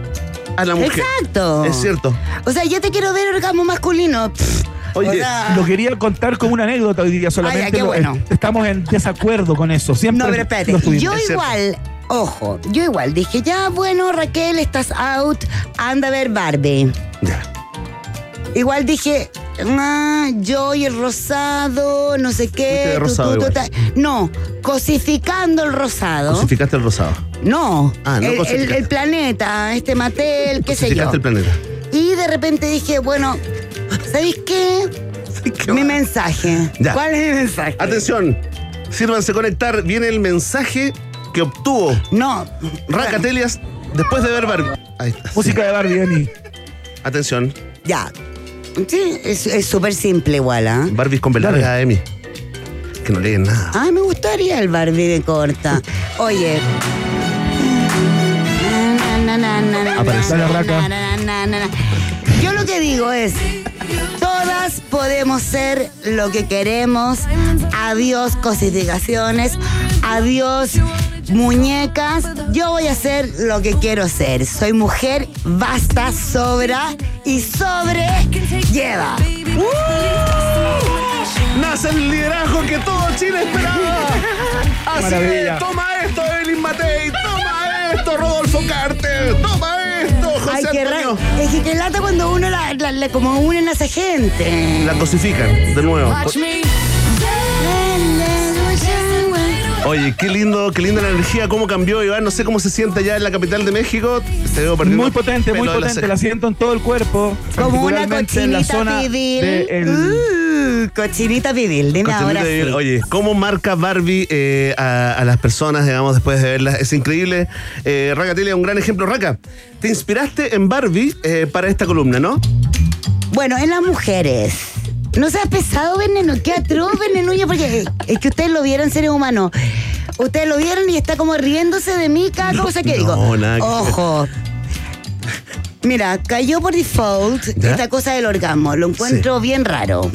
a la mujer. Exacto. Es cierto. O sea, yo te quiero ver orgasmo masculino. Pff, Oye, o sea, Lo quería contar como una anécdota hoy día solamente. Ya, qué lo- bueno. est- Estamos en desacuerdo con eso. Siempre No, pero espérate. Yo Es cierto. igual, ojo, yo igual dije, ya, bueno, Raquel, estás out, anda a ver Barbie. Ya. Igual dije, ah, yo y el rosado, no sé qué. tu, rosado No, cosificando el rosado. Cosificaste el rosado. No, Ah, no el, el- planeta, este Mattel, qué sé yo. El planeta. Y de repente dije, bueno, ¿sabéis qué? Mi mensaje. Ya. ¿Cuál es mi mensaje? Atención, sírvanse conectar. Viene el mensaje que obtuvo No. Raca Telias después de ver Barbie. Ahí está. Música de Barbie, Emi. Atención, Ya. Sí, es súper simple igual, ¿ah? Barbies con velarga, Emi. Que no leen nada. Ay, me gustaría el Barbie de corta. Oye. Apareció la raca. Yo lo que digo es, todas podemos ser lo que queremos. Adiós cosificaciones. Adiós muñecas. Yo voy a ser lo que quiero ser. Soy mujer, basta, sobra y sobre lleva. Nace el liderazgo que todo Chile esperaba. Así Maravilla. es, toma esto, Evelyn Matei, toma Carter, toma esto, José Ay, qué Antonio. raro. Es que qué lata cuando uno la, la- la- como unen a esa gente. La cosifican, de nuevo. Watch me. Oye, qué lindo, qué linda la energía, cómo cambió, Iván. No sé cómo se siente allá en la capital de México. Te veo perdiendo Muy potente, muy la potente. La siento en todo el cuerpo. Como una cochinita el- Uh, cochinita pibil, dime Cochinita ahora sí. Oye, ¿cómo marca Barbie eh, a, a las personas, digamos, después de verlas? Es increíble. Eh, Raka un gran ejemplo. Raka, te inspiraste en Barbie eh, para esta columna, ¿no? Bueno, en las mujeres. No seas pesado, veneno. Qué atroz, venenuño, porque es que ustedes lo vieron, seres humanos. Ustedes lo vieron y está como riéndose de mí cada cosa que no, digo. nada que ver. Ojo. Mira, cayó por default ¿Ya? esta cosa del orgasmo. Lo encuentro bien raro.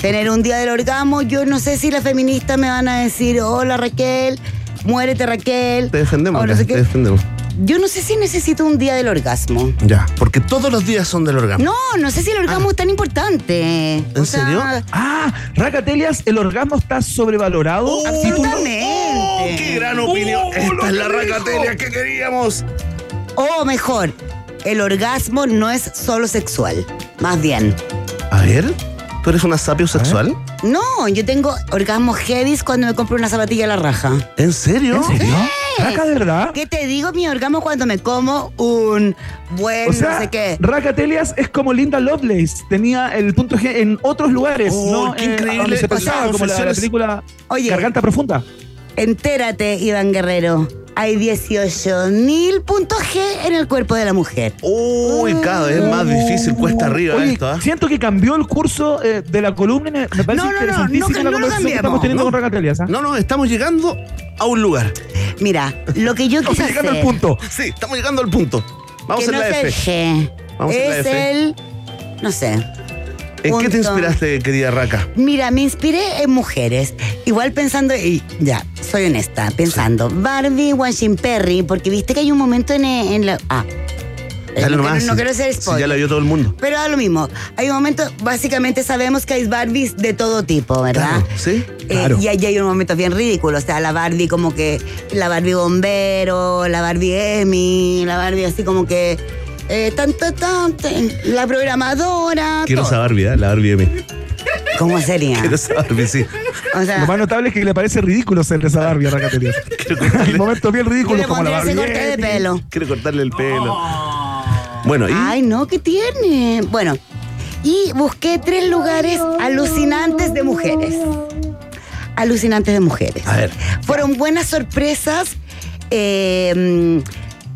Tener un día del orgasmo, yo no sé si las feministas me van a decir, hola Raquel, muérete Raquel. Te defendemos, o no te defendemos. Yo no sé si necesito un día del orgasmo. Ya, porque todos los días son del orgasmo. No, no sé si el orgasmo es tan importante. ¿En serio? Ah, Racatelias, el orgasmo está sobrevalorado. Oh, Absolutamente. ¡Oh, qué gran opinión! Oh, Esta es la que Telia que queríamos. O mejor, el orgasmo no es solo sexual. Más bien. A ver, ¿tú eres una sapio sexual? No, yo tengo orgasmos heavies cuando me compro una zapatilla a la raja. ¿En serio? ¿En serio? Raca, de verdad. ¿Qué te digo? Mi orgasmo cuando me como un buen O sea, no sé qué. Racatelias es como Linda Lovelace. Tenía el punto G en otros lugares. Oh, no qué eh, increíble. donde se O sea, pensaba, como la, la película Oye. Garganta Profunda. Entérate, Iván Guerrero. Hay 18 mil puntos G en el cuerpo de la mujer. Uy, cada vez más difícil, cuesta arriba Oye, esto, ¿ah? siento que cambió el curso eh, de la columna. y Me me parece No, no, no, interesantísima no, no la conversación que estamos teniendo ¿no? con Racatelias. ¿ah? No, no, estamos llegando a un lugar. Mira, lo que yo Estamos quise llegando hacer, al punto. Sí, estamos llegando al punto. Vamos que en no la es F. el G, Vamos en la es F. el, no sé, ¿En qué te inspiraste, querida Raka? Mira, me inspiré en mujeres. Igual pensando, y ya, soy honesta, pensando, Barbie, Washington Perry, porque viste que hay un momento en, en la. Ah. Dale no, nomás, quiero, no sí. quiero ser Sí, spoiler. ya la vio todo el mundo. Pero da lo mismo. Hay un momento, básicamente sabemos que hay Barbies de todo tipo, ¿verdad? Claro, ¿sí? Eh, Claro. y ahí hay unos momentos bien ridículos. O sea, la Barbie como que. La Barbie bombero, la Barbie Emmy, la Barbie así como que. Eh, tan, tan, tan, tan, la programadora. Quiero todo. esa Barbie, ¿eh? La Barbie de mí. ¿Cómo sería? Quiero esa Barbie, sí. O Lo más notable es que le parece ridículo ser de esa Barbie a Racatelias. Hay momentos bien le como la Barbie. ese corte de Emmy. pelo. Quiero cortarle el pelo. Bueno, ¿y? Ay, no, ¿qué tiene? Bueno, y busqué tres lugares alucinantes de mujeres. Alucinantes de mujeres. A ver. Fueron buenas sorpresas eh,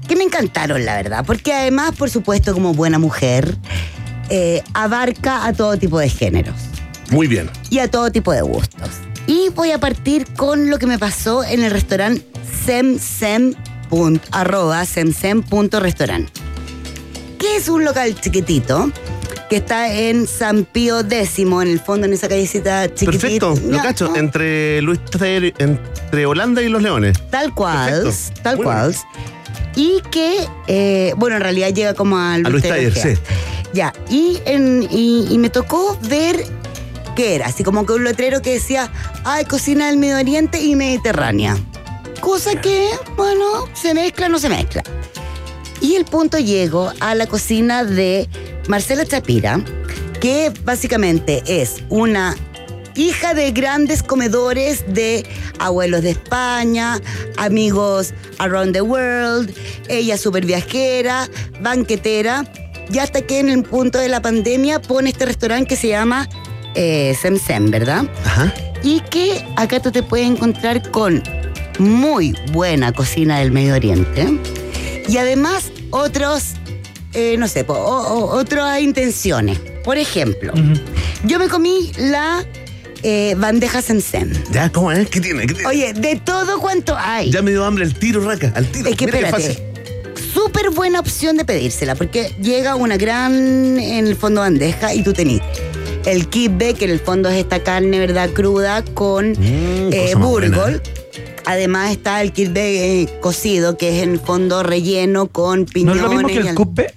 que me encantaron, la verdad. Porque además, por supuesto, como buena mujer, eh, abarca a todo tipo de géneros Muy bien. y a todo tipo de gustos. Y voy a partir con lo que me pasó en el restaurante semsem. arroba semsem.restaurant que es un local chiquitito que está en San Pío X, en el fondo, en esa callecita chiquitita. Perfecto, lo cacho. ¿no? Entre Luis entre Holanda y los Leones. Tal cual, Perfecto. tal Muy cual. Y que, eh, bueno, en realidad llega como a Luis, Luis Taller Gea. Ya, y, en- y, y me tocó ver qué era, así como que un letrero que decía, ay, cocina del Medio Oriente y Mediterránea. Cosa que, bueno, se mezcla, no se mezcla. Y el punto llego a la cocina de Marcela Chapira, que básicamente es una hija de grandes comedores de abuelos de España, amigos around the world, ella súper viajera, banquetera, y hasta que en el punto de la pandemia pone este restaurante que se llama eh, Sem Sem, ¿verdad? Ajá. Y que acá tú te puedes encontrar con muy buena cocina del Medio Oriente y además otros, eh, no sé, po- o- o- otras intenciones. Por ejemplo, yo me comí la eh, bandeja Sem. Ya, ¿cómo es? ¿Qué tiene? ¿Qué tiene? Oye, de todo cuanto hay. Ya me dio hambre el tiro, Raca. Al tiro. Es que Mira qué espérate. fácil. Súper buena opción de pedírsela, porque llega una gran, en el fondo, bandeja y tú tenés el kibbe, que en el fondo es esta carne, ¿verdad? Cruda con Mm, eh, burgol. Además está el kibbe eh, cocido, que es en el fondo relleno con ¿No piñones. es lo mismo que el al- cupe?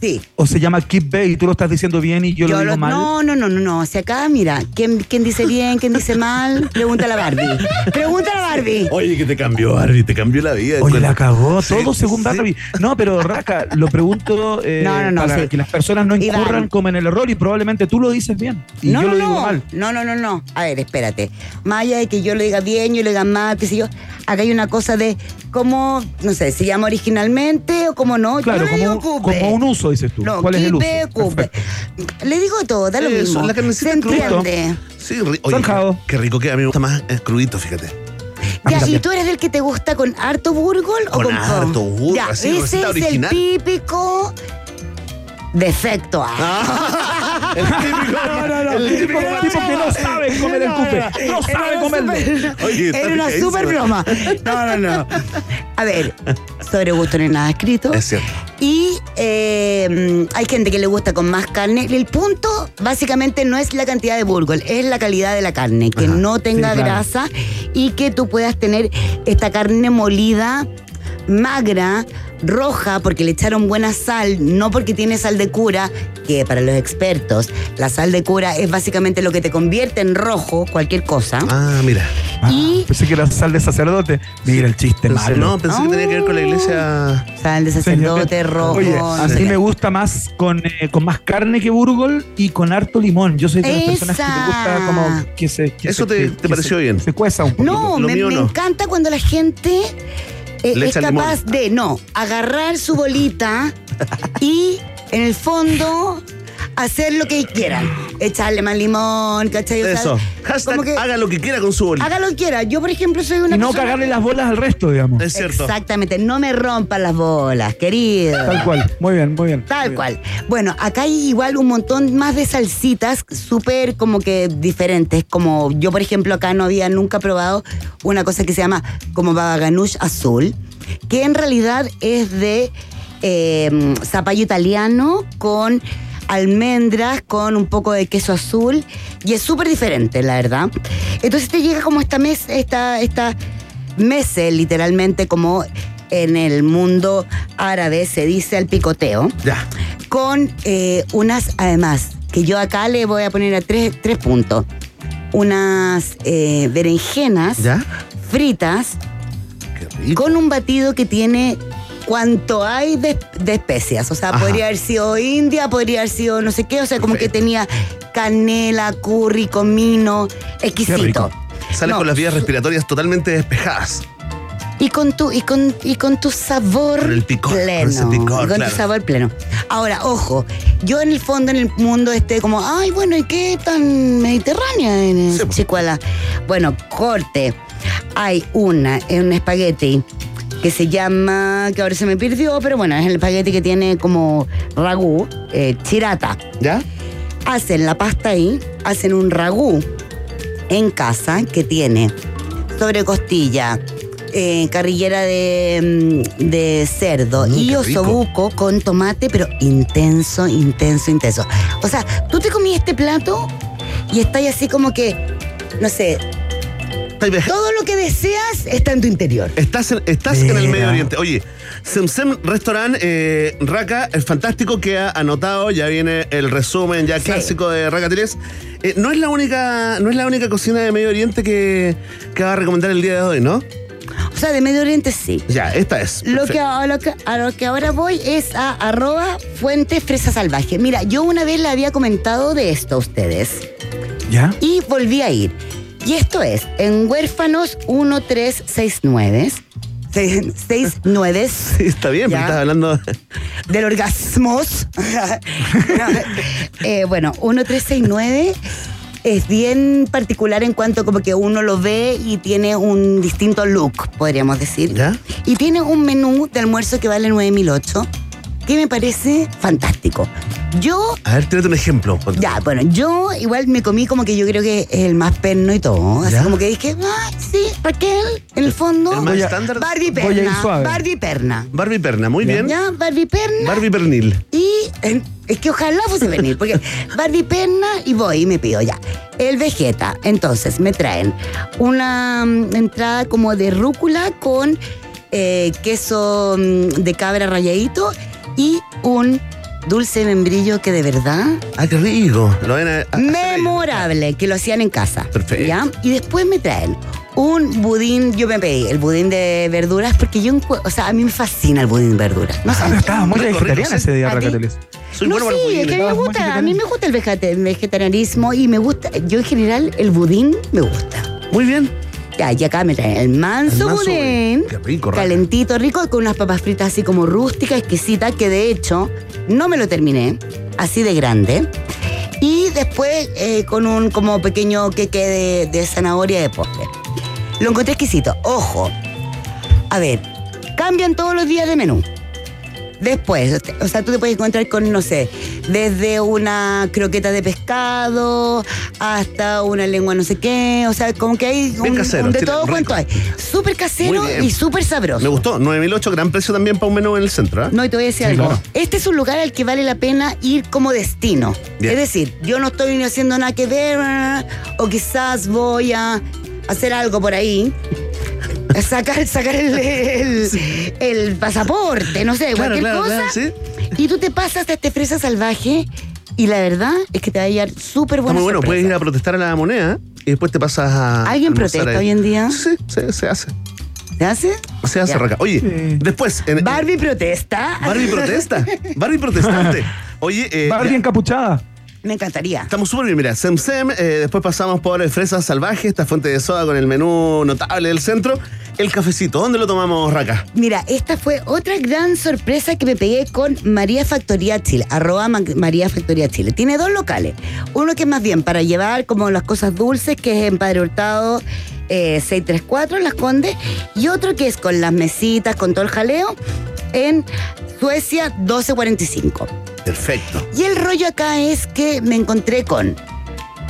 Sí. ¿O se llama Keep Bay y tú lo estás diciendo bien y yo, lo digo lo- mal? no, no, no, no, no. O sea, acá, mira, ¿quién, quién dice bien, quién dice mal? Pregúntale a Barbie. Pregúntale a Barbie. Oye, que te cambió, Barbie, te cambió la vida. Oye, la cagó, Sí, todo según sí. Barbie. No, pero Raka, lo pregunto eh, No, no, no, para sí. que las personas no Iván. incurran como en el error y probablemente tú lo dices bien y no, yo no, lo digo no. mal. No, no, no, no. A ver, espérate. Más allá de que yo lo diga bien, yo lo diga mal, qué sé yo, acá hay una cosa de cómo, no sé, se llama originalmente o cómo no. Claro, yo como, como un uso, dices tú. No, ¿Cuál es el uso? quipe, cupe. Perfecto. Le digo todo, da lo Eso, mismo. la carnecita Se cruda. entiende. Sí, ri- oye, Zanjado. qué, rico que a mí me gusta más eh, crudito, fíjate. Ya, ¿y tú eres del que te gusta con harto burgol o Con con harto burgol, Ya, así, ese receta es original. el típico defecto. Ah. El típico. No, no, no. El típico. tipo que no sabe comer el cupe. No sabe Era comerlo. Era una super broma. No, no, no. A ver, sobre gusto no hay nada escrito. Es cierto. Y eh, hay gente que le gusta con más carne. El punto, básicamente, no es la cantidad de burgol, es la calidad de la carne. Que Ajá. no tenga Sí, claro. grasa y que tú puedas tener esta carne molida, magra, roja, porque le echaron buena sal, no porque tiene sal de cura, que para los expertos, la sal de cura es básicamente lo que te convierte en rojo cualquier cosa. Ah, mira. Ah, Y- pensé que era sal de sacerdote. Mira el chiste Pensé- malo. no, pensé que tenía que ver con la iglesia. Sal de Señor, sacerdote rojo. Oye, no a mí me gusta más con, eh, con más carne que burgol y con harto limón. Yo soy de las personas que le gusta como que se. que Eso se- te- que- te pareció se- bien. Se cueza un poquito. No, Lo me, no. encanta cuando la gente eh, es capaz de, no, agarrar su bolita y en el fondo hacer lo que quieran. Echarle más limón, ¿cachai? O sea, Eso. Hashtag como que haga lo que quiera con su bolita. haga lo que quiera. Yo, por ejemplo, soy una Y no persona- cagarle las bolas al resto, digamos. Es cierto. Exactamente, no me rompan las bolas, querido. Tal cual. Muy bien, muy bien. Tal Muy bien. cual. Bueno, acá hay igual un montón más de salsitas súper como que diferentes. Como yo, por ejemplo, acá no había nunca probado una cosa que se llama como baba ganoush azul, que en realidad es de eh, zapallo italiano con almendras, con un poco de queso azul, y es súper diferente, la verdad. Entonces te llega como esta mes, esta, esta mese, literalmente, como en el mundo árabe se dice al picoteo Ya. con eh, unas, además, que yo acá le voy a poner a tres, tres puntos. Unas eh, berenjenas ¿Ya? fritas con un batido que tiene cuanto hay de, de especias. O sea, Ajá. podría haber sido india, podría haber sido no sé qué. O sea, como que tenía canela, curry, comino, exquisito. rico. Sales No, con las vías respiratorias totalmente despejadas. Y con tu, y con, y con tu sabor Con el picor, con pleno. ese picor, y con claro. tu sabor pleno. Ahora, ojo, yo en el fondo, en el mundo este, como, ay, bueno, ¿y qué tan mediterránea en Sí. Chicuala? Bueno, corte. Hay una, es un espagueti que se llama, que ahora se me perdió, pero bueno, es el espagueti que tiene como ragú, eh, chirata ¿Ya? hacen la pasta ahí, hacen un ragú en casa que tiene sobre costilla, eh, carrillera de, mm, de cerdo Mm, y osobuco con tomate, pero intenso, intenso, intenso. O sea, tú te comí este plato y estás así como que, no sé, todo lo que deseas está en tu interior. Estás, en, estás en el. Medio Oriente. Oye, Semsem Restaurant eh, Raka, el fantástico que ha anotado, ya viene el resumen ya Sí. clásico de Raka Teles. Eh, no es la única, no es la única cocina de Medio Oriente que, que va a recomendar el día de hoy, ¿no? O sea, de Medio Oriente sí. Ya, esta es. Lo que, a, lo que, a lo que ahora voy es a arroba fuente fresa salvaje. Mira, yo una vez le había comentado de esto a ustedes ¿Ya? y volví a ir. Y esto es en Huérfanos 1369. 69 Sí, está bien, pero Ya. estás hablando. del orgasmos. Eh, bueno, 1369 es bien particular en cuanto como que uno lo ve y tiene un distinto look, podríamos decir. ¿Ya? Y tiene un menú de almuerzo que vale 9008, que me parece fantástico. Yo, A ver, tírate un ejemplo. ya, bueno, yo igual me comí como que yo creo que es el más perno y todo. Así ¿Ya? como que dije, ah, sí, Raquel, en el fondo. El más estándar. Barbie Voy a ir perna. suave. Barbie perna. Barbie Perna, muy bien. Ya, Barbie perna. Barbie Pernil. Y eh, es que ojalá fuese venir, porque Barbie perna y voy y me pido ya. El Vegeta. Entonces me traen una mm, entrada como de rúcula con eh, queso mm, de cabra ralladito y un dulce membrillo que de verdad Ah, qué rico. Lo ven a- a- hacer ahí. memorable, que lo hacían en casa. Perfecto. ¿ya? Y después me traen un budín, yo me pedí el budín de verduras porque yo, o sea, a mí me fascina el budín de verduras. No sé. Ah, estaba muy Rico, vegetariana sí. ese día. Racateles. Soy no, bueno sí, es que a mí me gusta, a mí me gusta el vegetarianismo y me gusta, yo en general el budín me gusta. Muy bien. Y acá me traen el manso, El manso budín, budín. Qué rico, Raca. calentito, rico, con unas papas fritas así como rústicas, exquisitas, que de hecho no me lo terminé, así de grande. Y después eh, con un como pequeño queque de, de zanahoria de postre. Lo encontré exquisito. Ojo, a ver, cambian todos los días de menú. Después, o sea, tú te puedes encontrar con, no sé, desde una croqueta de pescado hasta una lengua no sé qué, o sea, como que hay Bien un, casero, un de todo rico. cuanto hay. Súper casero y súper sabroso. Me gustó. 9008, gran precio también para un menú en el centro. ¿ah? No, y te voy a decir Sí, algo. claro. Este es un lugar al que vale la pena ir como destino. Bien. Es decir, yo no estoy ni haciendo nada que ver, o quizás voy a hacer algo por ahí. Sacar, sacar el, el- el pasaporte, no sé, Claro, cualquier claro, cosa. claro, sí. Y tú te pasas a este fresa salvaje y la verdad es que te va a llevar súper buena muy bueno. Puedes ir a protestar a la moneda y después te pasas a. ¿Alguien protesta ahí. hoy en día? Sí, sí, se, se hace. ¿Te hace? Se hace. Raca. Oye, Sí. después. en- Barbie protesta. Barbie protesta. Barbie protestante. Oye, eh, Barbie ya, encapuchada. Me encantaría. estamos súper bien. Mira, Sem Sem. eh, después pasamos por el Fresa Salvaje, esta fuente de soda con el menú notable del centro. El cafecito. ¿Dónde lo tomamos, Raca? Mira, esta fue otra gran sorpresa que me pegué con María Factoría Chile, arroba Ma- María Factoría Chile. Tiene dos locales. Uno que es más bien para llevar como las cosas dulces, que es en Padre Hurtado eh, 634, en Las Condes, y otro que es con las mesitas, con todo el jaleo, en Suecia 1245. Perfecto. Y el rollo acá es que me encontré con.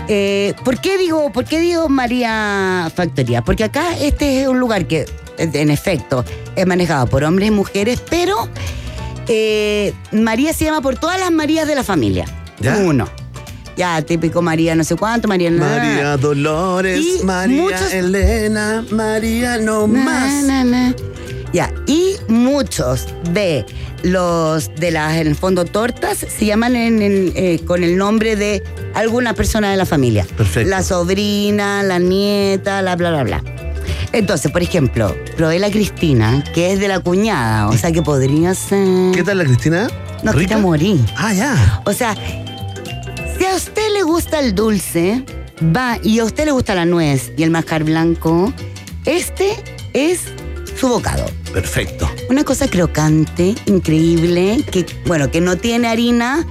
eh, ¿por, qué digo, ¿Por qué digo María Factoría? Porque acá este es un lugar que, en efecto, es manejado por hombres y mujeres, pero eh, María se llama por todas las Marías de la familia. ¿Ya? Uno. Ya, típico María no sé cuánto, María. María Dolores, Y María muchos- Elena, María no Na, más. na. Ya, y muchos de los de las, en el fondo, tortas se llaman en- en, eh, con el nombre de alguna persona de la familia. Perfecto. La sobrina, la nieta, la bla, bla, bla. Entonces, por ejemplo, probé la Cristina, que es de la cuñada, o sea que podría ser. ¿Qué tal la Cristina? No, ¿Rica? morí. Ah, ya. O sea, si a usted le gusta el dulce, va, y a usted le gusta la nuez y el mascar blanco, este es su bocado. Perfecto. Una cosa crocante, increíble, que, bueno, que no tiene harina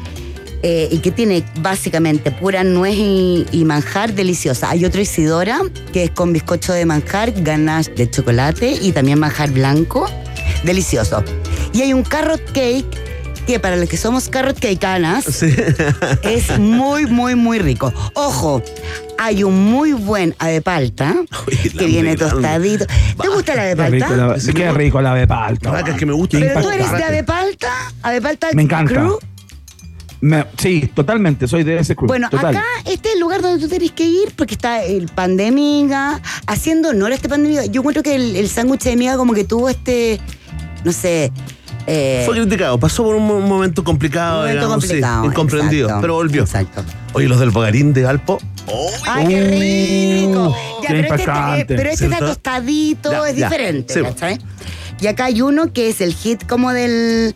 eh, y que tiene básicamente pura nuez y, y manjar deliciosa. Hay otro Isidora, que es con bizcocho de manjar, ganache de chocolate y también manjar blanco, delicioso. Y hay un carrot cake, que para los que somos carrot cakeanas, Sí. es muy, muy, muy rico. Ojo, hay un muy buen ave palta Uy, el que viene tostadito. ¿Te gusta la ave Qué rico, palta? la, qué rico la es que me gusta. Pero tú eres de Raca. ave palta, ave palta Me encanta. crew. Me- sí, totalmente, soy de ese club. Bueno, total. acá este es el lugar donde tú tenés que ir porque está el pan de miga, haciendo honor a este pan de miga. Yo encuentro que el, el sándwich de miga como que tuvo este, no sé, eh, Fue criticado, pasó por un mo- momento complicado, momento digamos, sí, incomprendido, exacto, pero volvió. Exacto. Oye, los del Bogarín de Alpo. ¡Oh! ¡Ay, qué rico! Ya, qué pero, este, está- impactante. pero este está tostadito, Ya, es ya. diferente, Sí. ¿cachai? Y acá hay uno que es el hit como del,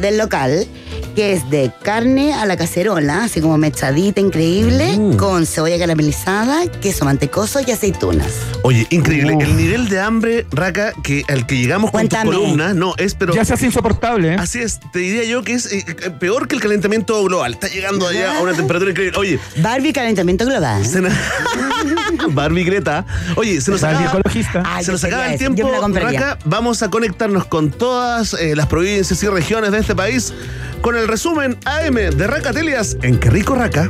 del local, que es de carne a la cacerola, así como mechadita, increíble, Mm. con cebolla caramelizada, queso mantecoso y aceitunas. Oye, increíble. Uf. El nivel de hambre, Raca, que al que llegamos con tus columnas, no, es pero. ya se hace insoportable, ¿eh? Así es, te diría yo que es eh, eh, peor que el calentamiento global. Está llegando allá a una temperatura increíble. Oye, Barbie calentamiento global. se Barbie Greta. Oye, se nos Barbie acaba, ecologista. Ah, se nos acaba el tiempo. Raca. Vamos a conectarnos con todas eh, las provincias y regiones de este país con el resumen AM de Racatelias en Qué Rico Raca.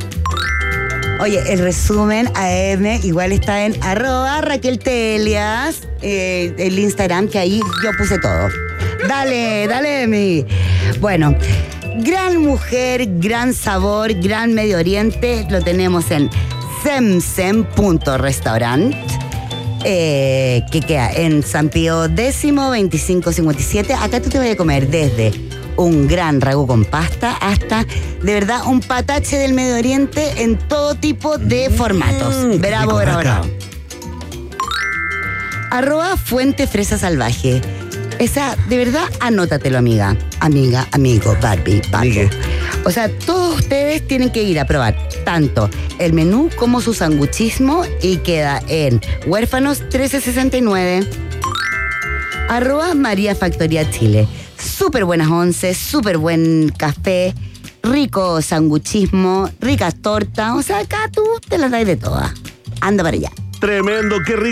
Oye, el resumen AM igual está en arroba Raquel Telias, eh, el Instagram, que ahí yo puse todo. Dale, dale, mi. Bueno, gran mujer, gran sabor, gran Medio Oriente, lo tenemos en semsem.restaurant. Eh, que queda en San Pío X, 2557. Acá tú te vas a comer desde un gran ragú con pasta, hasta de verdad un patache del Medio Oriente en todo tipo de formatos. Mm, Bravo, rico, bravo, raca. bravo. Arroba Fuente Fresa Salvaje. Esa, de verdad, anótatelo, amiga. Amiga, amigo, Barbie. Migue. O sea, todos ustedes tienen que ir a probar tanto el menú como su sanguchismo y queda en Huérfanos 1369. Arroba María Factoría Chile. Súper buenas once, súper buen café, rico sanguchismo, ricas tortas. O sea, acá tú te las das de todas. Anda para allá. Tremendo, qué rico.